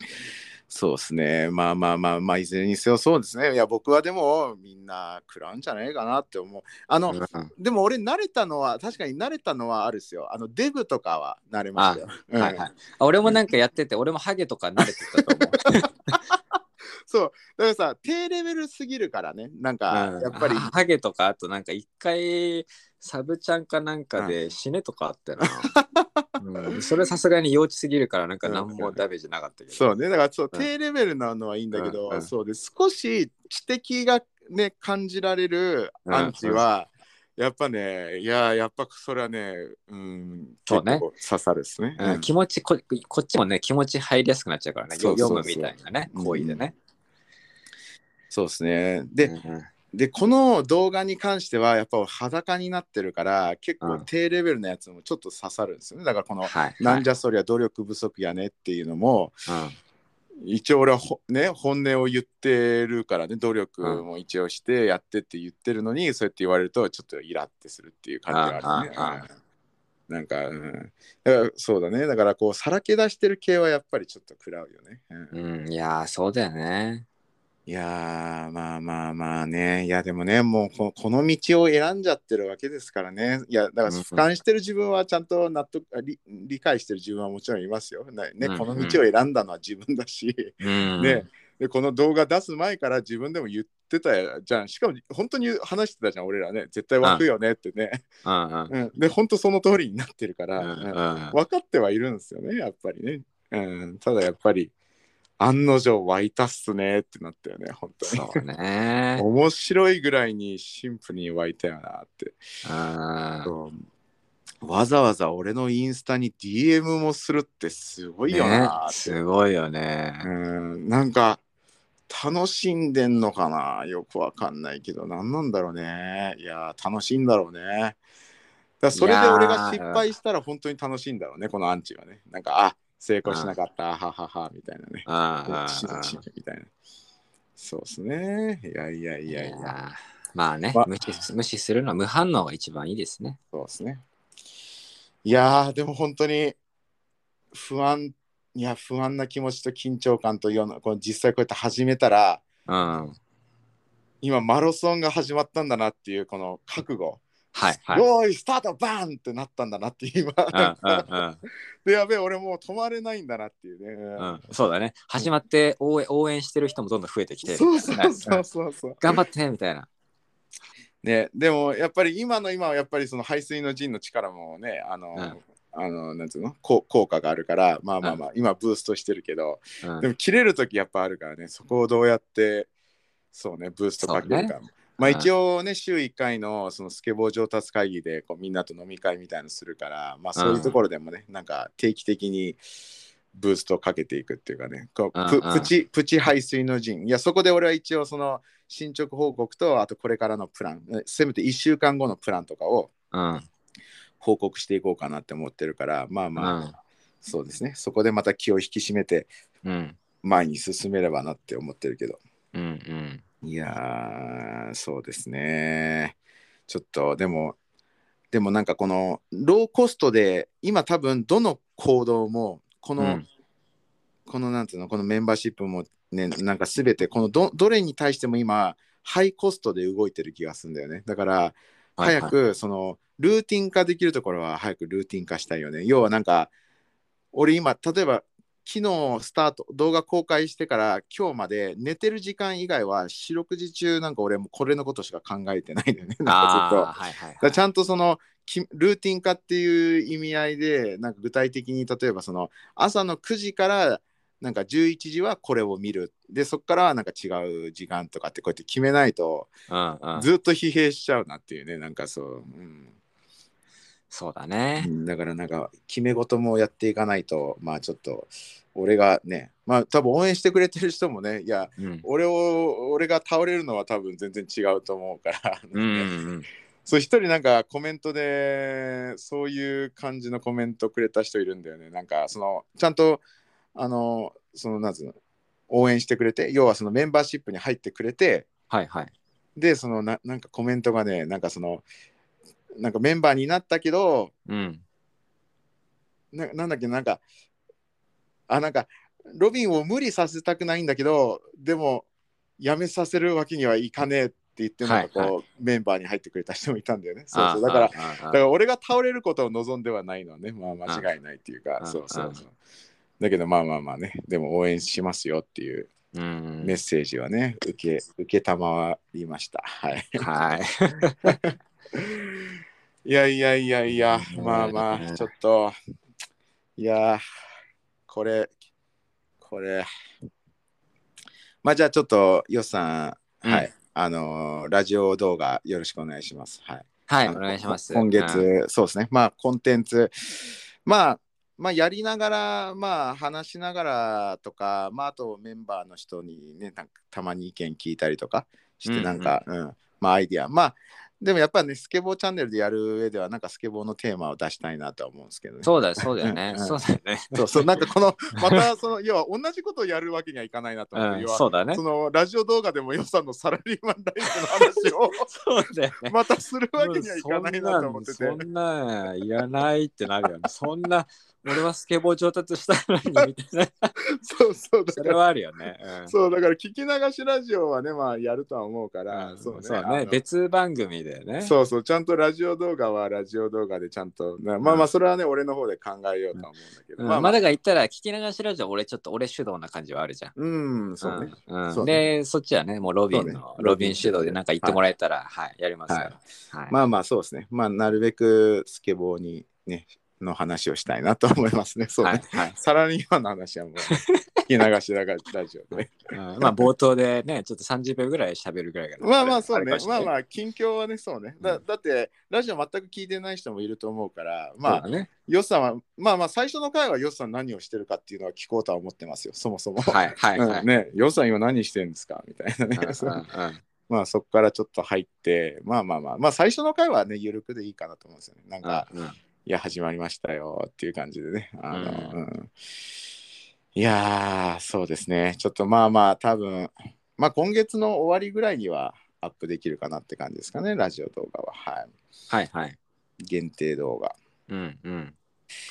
そうですね。まあまあまあまあ、いずれにせよそうですね。いや、僕はでもみんな食らうんじゃないかなって思う。あの、うんでも俺慣れたのは、確かに慣れたのはあるですよ。あの、デブとかは慣れましたよ。うんはいはい、あ俺もなんかやってて、俺もハゲとか慣れてたと思う。そう。だからさ、低レベルすぎるからね。なんか、うんやっぱり、ハゲとか、あとなんか一回、サブちゃんかなんかで死ねとかあってな。うん、それさすがに幼稚すぎるから、なんか何もダメージなかったけど。そうね。だからそう、うん低レベルなのはいいんだけど、うん。うん。そうで、少し知的がね、感じられるアンチは、やっぱね、いや、やっぱそれはね、うん、そうね。刺さるですね。うん。気持ちこ、こっちもね、気持ち入りやすくなっちゃうからね、読むみたいなね、行為でね。そうですね。で、うんで、この動画に関しては、やっぱ裸になってるから、結構うん低レベルなやつもちょっと刺さるんですよね。だからこの、はい。なんじゃそりゃ努力不足やねっていうのも、はい一応俺はほ、ね、本音を言ってるからね努力も一応してやってって言ってるのに、そうやって言われるとちょっとイラってするっていう感じがあるね。あなんか,、うん、だそうだねだからこうさらけ出してる系はやっぱりちょっと食らうよね。うんうん、いやー、そうだよね。いやーまあまあまあね。いやでもねもうここの道を選んじゃってるわけですからね。いやだからうん俯瞰してる自分はちゃんと納得あ理理解してる自分はもちろんいますよ。ねねうん。この道を選んだのは自分だし。うん。ね。でこの動画出す前から自分でも言ってたじゃん。しかも本当に話してたじゃん俺らね。絶対湧くよねってね、うんうん。うん、で本当その通りになってるから、うんうん。うん。分かってはいるんですよねやっぱりね、うん、ただやっぱり案の定湧いたっすねってなったよね本当に。そうね。面白いぐらいにシンプルに湧いたよなって。うんそう。わざわざ俺のインスタに DM もするってすごいよねなって、すごいよね。うん。なんか楽しんでんのかな？よくわかんないけど。何なんだろうね。いやー楽しいんだろうね。だそれで俺が失敗したら本当に楽しいんだろうねこのアンチはね。なんかあ成功しなかったはははみたいなね。うんうんチッチッみたいな。そうですね。いやいやいいや。やいやまあね、ま無視無視するのは無反応が一番いいですね。そうですね。いやーでも本当に不安いや不安な気持ちと緊張感というのこの実際こうやって始めたらうん。今マラソンが始まったんだなっていうこの覚悟、はいはい。よーいスタートバーンってなったんだなって今、うんうんうん。でやべえ俺もう止まれないんだなっていうね、うん、そうだね。始まって応援応援してる人もどんどん増えてきて、そうそうそうそう。そう頑張ってみたいな。ねでもやっぱり今の今はやっぱりその排水の陣の力もねあの、うん。あのなんつうの？こ効果があるからまあまあまあ、今ブーストしてるけどうん。でも切れる時やっぱあるからねそこをどうやってそうねブーストかけるか、まあうん一応ね週1回のそのスケボー上達会議でこうみんなと飲み会みたいなのするからまあそういうところでもね、なんか定期的にブーストをかけていくっていうかねこうププチプチ排水の陣。いやそこで俺は一応その進捗報告とあとこれからのプランえせめて1週間後のプランとかをうん。報告していこうかなって思ってるからまあまあ、うん。そうですね。そこでまた気を引き締めてうん。前に進めればなって思ってるけど。うんうん。いやーそうですね。ちょっとでもでもなんかこのローコストで今多分どの行動もこの、うん。このなんていうのこのメンバーシップもねなんか全てこのどどれに対しても今ハイコストで動いてる気がするんだよね。だからはい早くそのルーティン化できるところは早くルーティン化したいよね。要はなんか俺今例えば昨日スタート動画公開してから今日まで寝てる時間以外は四六時中なんか俺もこれのことしか考えてないんだよね。なんかずっと。はいはいだからちゃんとそのきルーティン化っていう意味合いでなんか具体的に例えばその朝の9時からなんか11時はこれを見る。でそこからはなんか違う時間とかってこうやって決めないとうんうん、ずっと疲弊しちゃうなっていうねなんかそう、うんそうだね。だからなんか決め事もやっていかないとまあちょっと俺がねまあ多分応援してくれてる人もねいやうん。俺を俺が倒れるのは多分全然違うと思うから、うんうんそう一人なんかコメントでそういう感じのコメントくれた人いるんだよねなんかそのちゃんとあのそのなんつうの応援してくれて要はそのメンバーシップに入ってくれてはいはい。でそのななんかコメントがねなんかそのなんかメンバーになったけどうん。ななんだっけなんかあなんかロビンを無理させたくないんだけどでもやめさせるわけにはいかねえって言ってなんかこう、はいメンバーに入ってくれた人もいたんだよねそうそうだからだから俺が倒れることを望んではないのはね、まあ間違いないっていうか、うんそうそうそう。だけどまあまあまあね、でも応援しますよっていううんメッセージはね、受け、受けたまわりました。はい。はい。いやいやいやいや、うんまあまあ、ちょっと、いや、これ、これ、まあじゃあちょっと、よっさん、うんはい、あのーラジオ動画よろしくお願いします。はい。はい、お願いします。今月、うんそうですね。まあ、コンテンツ、まあ、まあ、やりながら、まあ、話しながらとか、まあ、あとメンバーの人にね、なんかたまに意見聞いたりとかして、うんうんなんか、うん、まあ、アイディア。まあ、でもやっぱね、スケボーチャンネルでやる上では、なんかスケボーのテーマを出したいなとは思うんですけどね。そうだよ、そうだよね。うんそうだよね。そうそう、なんかこの、また、その、要は同じことをやるわけにはいかないなと思って、うんそうだねそ。のラジオ動画でも予算のサラリーマンライフの話をそうだよね。またするわけにはいかないなと思ってて。そんなんなんいらないってなるよね。そんな、俺はスケボー上達したのにみたいな。そうそうだから。それはあるよね。うん。そうだから聞き流しラジオはねまあやるとは思うから、うん。そうねそうあの。ね別番組でね。そうそうちゃんとラジオ動画はラジオ動画でちゃんと、ねまあまあそれはね俺の方で考えようとは思うんだけど、うん。まあまあ。まあだから言ったら聞き流しラジオ俺ちょっと俺主導な感じはあるじゃん。うんそうね、うん。うんそうね。でそっちはねもうロビンそうね。のロビン主導でなんか言ってもらえたらはい、やりますから。はい。まあまあそうですね。まあなるべくスケボーにねの話をしたいなと思いますね。そうね、はいはい。サラリーマンの話はもう聞き流しだからラジオでね。うんまあ冒頭でねちょっと30秒ぐらい喋るぐらいがまあまあそうね。まああまあ近況はねそうね。だ,、うん。だってラジオ全く聞いてない人もいると思うからまあね。ヨッさんはまあまあ最初の回はヨッさん何をしてるかっていうのは聞こうとは思ってますよ。そもそも。はいはいはい。うん、ね。ヨッさん今何してるんですか？みたいなね。まあそこからちょっと入ってまあまあまあまあ最初の回はねゆるくでいいかなと思うんですよね。なんか、うんうんいや始まりましたよっていう感じでね。あのううんいやーそうですねちょっとまあまあ多分まあ今月の終わりぐらいにはアップできるかなって感じですかねラジオ動画は。はい。はいはい。限定動画。うんうん。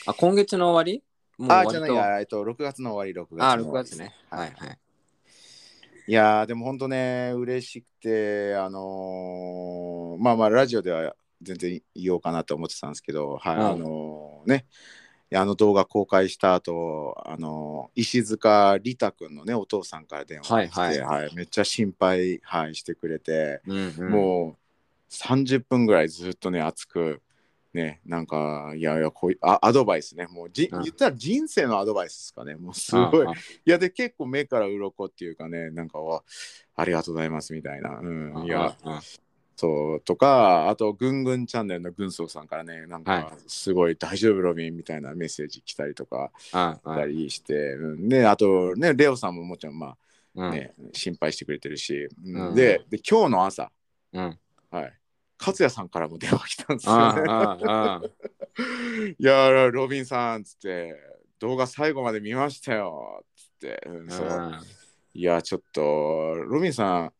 あ今月の終わり？もうあ、じゃないや、えっと、6月の終わり、6月のあ6終わり月ね。はいはい。いやー、でも本当ね、嬉しくて、あのーまあまあ、ラジオでは全然言おうかなと思ってたんですけど、はい、うん。あのーね、あの動画公開した後、あのー石塚リタ君のね、お父さんから電話が来て、はいはい。めっちゃ心配、はい、してくれて、うんうん、もう30分ぐらいずっとね、熱く、ね、なんか、いやいや、こういうあアドバイスね、もうじ、うん。言ったら人生のアドバイスですかね、もうすごい。あいやで結構目から鱗っていうかねなんかわありがとうございますみたいな、うん、あいやそうとかあとぐんぐんチャンネルの軍曹さんからねなんはかすごい大丈夫ロビンみたいなメッセージ来たりとかしたりして、うん、であとねレオさんももちろんまうん。あね、心配してくれてるし、うん。うん。でで今日の朝うん。はい。勝也さんからも電話来たんですあよね。いやーロビンさんっつって動画最後まで見ましたよっつって、うんそう。いや、ちょっと、ロビンさん、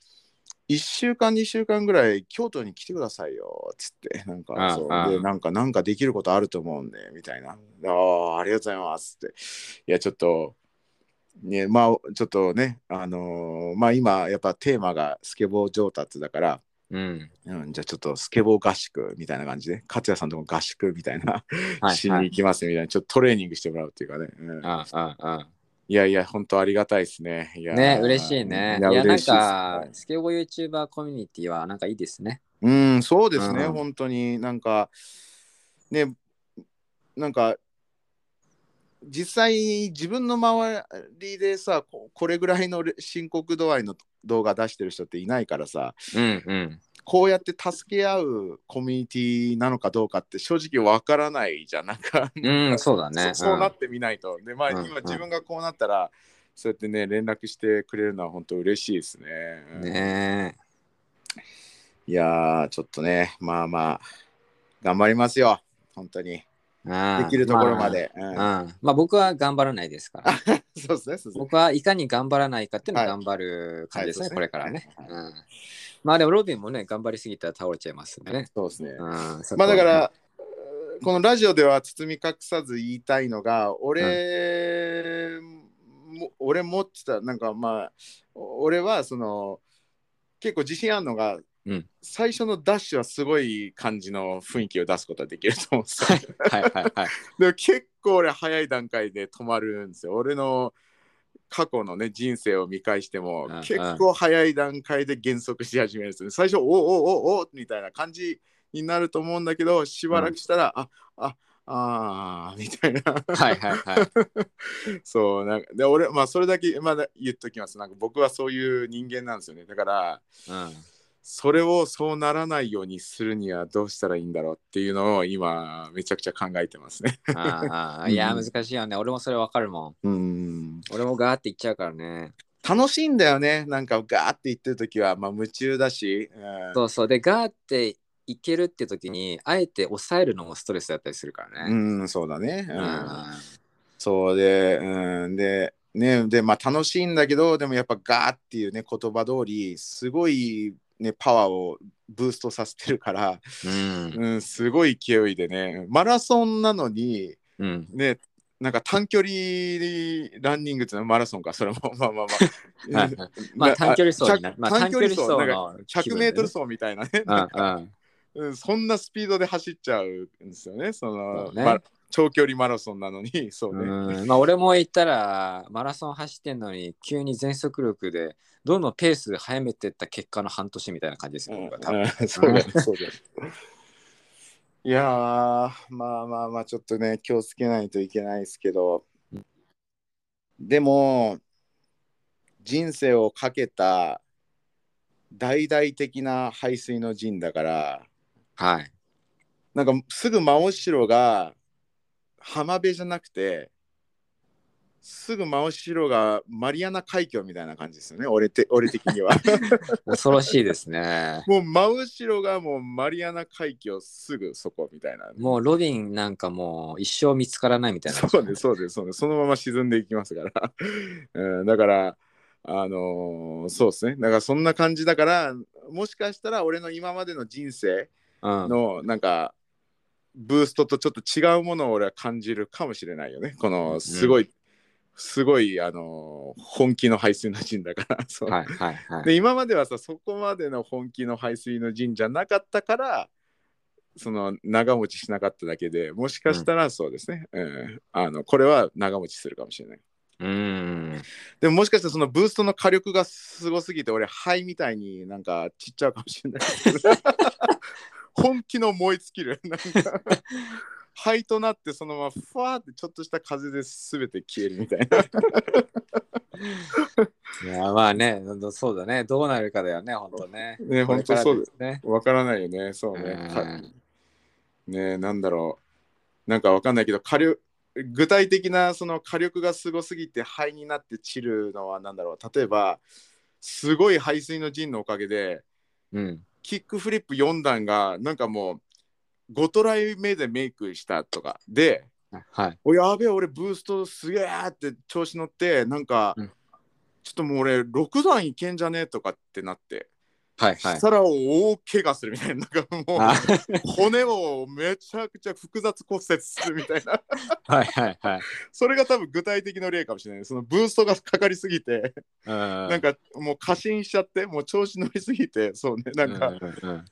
1週間、2週間ぐらい京都に来てくださいよ、つって、なんか、そう。ああ。で、なんか、なんかできることあると思うんで、みたいな。ああ、ありがとうございます、つって。いや、ちょっと、ね、まあ、ちょっとね、あのーまあ、今、やっぱテーマがスケボー上達だから、うん。うん、じゃあちょっとスケボー合宿みたいな感じで、勝也さんとも合宿みたいな、はいしに行きますみたいな、ちょっとトレーニングしてもらうっていうかね。うん。あああいやいや、本当ありがたいですね。いやね嬉しいね。いいや、や、なんか、スケボー YouTuber コミュニティはなんかいいですね。うん、そうですね、うん本当になんか、ね、なんか、実際自分の周りでさここれぐらいのレ深刻度合いの動画出してる人っていないからさうんうん。こうやって助け合うコミュニティなのかどうかって正直わからないじゃんなんかうん、そうだね。そそうなってみないとでまあうん今自分がこうなったらそうやってね連絡してくれるのは本当嬉しいですね。うんねいやーちょっとねまあまあ頑張りますよ本当にえ。できるところまで。うんまあ。うんまあ僕は頑張らないですから。そうですね。僕はいかに頑張らないかっていうのをはい頑張る感じですね、はいそうですねこれからね。はいうんまあでもロビンもね、頑張りすぎたら倒れちゃいますんでね。そうですね。まあだから、このラジオでは包み隠さず言いたいのが、俺も、俺持ってた、なんかまあ、俺はその、結構自信あるのが、うん最初のダッシュはすごい感じの雰囲気を出すことができると思うんですよ。はいはいはいはい。でも結構俺早い段階で止まるんですよ。俺の過去のね人生を見返してもうん結構早い段階で減速し始めるんですよね。最初おおおおおみたいな感じになると思うんだけどしばらくしたら、あああーみたいな。はいはいはい。そうなんかで俺まあそれだけまだ言っときます。なんか僕はそういう人間なんですよね。だからうんそれをそうならないようにするにはどうしたらいいんだろうっていうのを今めちゃくちゃ考えてますね。ああいや難しいよね。俺もそれわかるもん。うん。俺もガーって言っちゃうからね。楽しいんだよね。なんかガーって言ってる時は、まあ、夢中だし、うん。そうそう。でガーっていけるって時にあえて抑えるのもストレスだったりするからね。うん、そうだね。ううんん、そうで、うん、で、ね、で、まあ楽しいんだけど、でもやっぱガーっていうね、言葉通り、すごい、ね、パワーをブーストさせてるから、うん。うん、すごい勢いでね、マラソンなのに、うん。ね、なんか短距離ランニングっていうのはマラソンか、それも、まあまあまあ。まあ短距離走にな100まあ短距離走のなんか100メートル走みたいなね。うんそんなスピードで走っちゃうんですよね。そのね。ま長距離マラソンなのに、そうね。うん。まあ俺も言ったらマラソン走ってんのに急に全速力でどんどんペース速めてった結果の半年みたいな感じですよ、僕は多分。うん。そうだね、そうだね。いやー、まあまあまあ、ちょっとね、気をつけないといけないですけど、でも、人生をかけた大々的な排水の陣だから、はい。なんかすぐ真後ろが浜辺じゃなくて、すぐ真後ろがマリアナ海峡みたいな感じですよね、俺て 俺的には。恐ろしいですねもう真後ろがもうマリアナ海峡すぐそこみたいな。もうロビンなんかもう一生見つからないみたいなそうです、そうです、そうです。そのまま沈んでいきますから。うん、だから、あのーそうですね。だからそんな感じだから、もしかしたら俺の今までの人生うんのなんか、ブーストとちょっと違うものを俺は感じるかもしれないよね。このすごい、すごい、あのー本気の排水の陣だから。そう。はいはいはい。で今まではさそこまでの本気の排水の陣じゃなかったからその長持ちしなかっただけでもしかしたらそうですね、うんあのこれは長持ちするかもしれない。うん。でももしかしたらそのブーストの火力がすごすぎて俺肺みたいになんかちっちゃうかもしれない 本気の燃え尽きるなんか肺となってそのままふわーってちょっとした風で全て消えるみたいな。いやまあねそうだね。どうなるかだよね本当ね。ね本当そうですね。わからないよね、そうね。かねなんだろう。なんかわかんないけど、火力具体的なその火力がすごすぎて肺になって散るのはなんだろう。例えば、すごい排水の陣のおかげで、うん。キックフリップ4段がなんかもう5トライ目でメイクしたとか。で、はい。おやべえ、俺ブーストすげえって調子乗って、なんか、うん。ちょっともう俺6段いけんじゃねえとかってなって、はいはい。したら大怪我するみたいな、なんかもう。あ。骨をめちゃくちゃ複雑骨折するみたいな。はいはいはい。それが多分具体的な例かもしれない。そのブーストがかかりすぎてななんかもう過信しちゃってもう調子乗りすぎてそうねなんか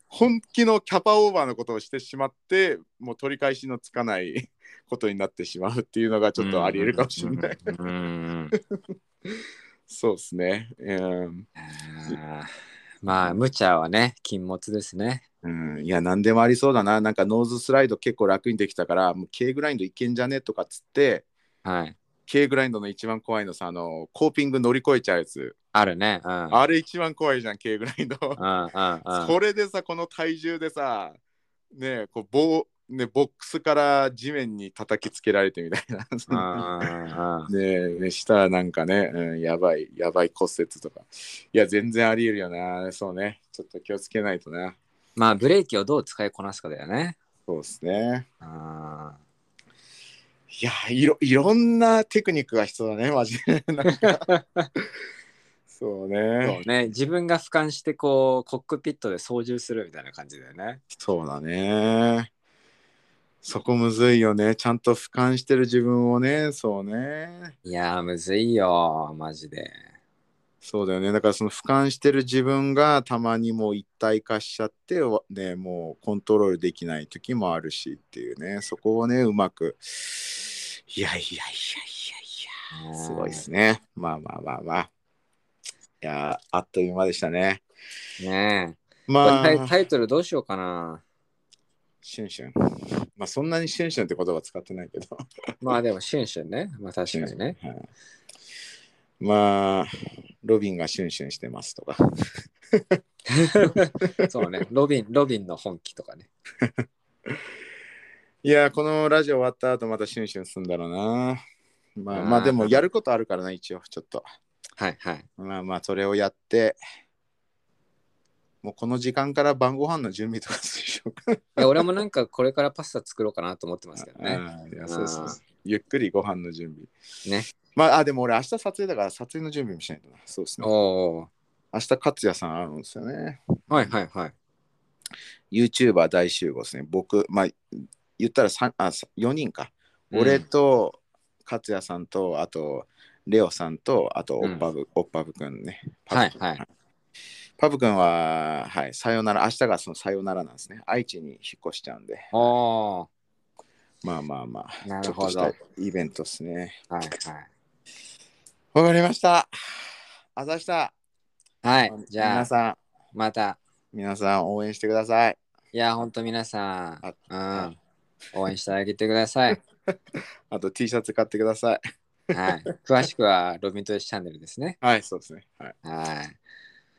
本気のキャパオーバーのことをしてしまってもう取り返しのつかないことになってしまうっていうのがちょっとありえるかもしれない。そうですね。うんまあ無茶はね禁物ですね。うん、いや何でもありそうだな。なんかノーズスライド結構楽にできたからもう K グラインドいけんじゃね？とかっつってはい。K グラインドの一番怖いのさあのコーピング乗り越えちゃうやつ。あるね。うん。あれ一番怖いじゃん K グラインド。うんうんうん。それでさこの体重でさねえこう棒ねボックスから地面に叩きつけられてみたいな。ねえねしたらなんかね、うん、やばいやばい骨折とか。いや全然ありえるよな。そうね。ちょっと気をつけないとな。まあブレーキをどう使いこなすかだよね。そうですね。あいやいろいろんなテクニックが必要だねマジで。そうーね。そうね。自分が俯瞰してこうコックピットで操縦するみたいな感じだよね。そうだね。そこむずいよね。ちゃんと俯瞰してる自分をね、そうね。いやーむずいよマジでそうだよね。だからその俯瞰してる自分がたまにもう一体化しちゃって、わね、もうコントロールできない時もあるしっていうね、そこをね、うまく。いやいやいやいやいや、すごいですね。まあまあまあまあ。いや、あっという間でしたね。ねえまあ、タイトルどうしようかなシュンシュン。まあそんなにシュンシュンって言葉使ってないけど。まあでもシュンシュンねまあ確かにねはいまあ、ロビンがシュンシュンしてますとか。そうね、ロビン、ロビンの本気とかね。いや、このラジオ終わった後またシュンシュンすんだろうな。まあ、まあでもやることあるからな、一応、ちょっと。はいはい。まあまあ、それをやって、もうこの時間から晩ご飯の準備とかしようかいや俺もなんかこれからパスタ作ろうかなと思ってますけどね。いやそうそうゆっくりご飯の準備。ね。まあ、あ、でも俺明日撮影だから撮影の準備もしないとな。そうですね。おお。明日、勝也さんあるんですよね。はいはいはい。YouTuber 大集合ですね。僕、まあ、言ったら三あさ4人か。うん俺と勝也さんと、あと、レオさんと、あと、おっぱぶ、おっぱぶくんね。パブ君はいはい。パブくんは、はい、さよなら、明日がそのさよならなんですね。愛知に引っ越しちゃうんで、おお。まあまあまあ、なるほどイベントですね。はいはい。わかりました。あざした。はい。じゃあ、皆さん、また。皆さん応援してください。いや、ほんと皆さん、あうん。応援してあげてください。あと T シャツ買ってください。はい。詳しくはロビントチャンネルですね。はい、そうですね。はい。はい。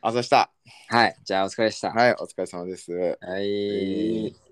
あざした。はい。じゃあ、お疲れでした。はい、お疲れ様です。はい。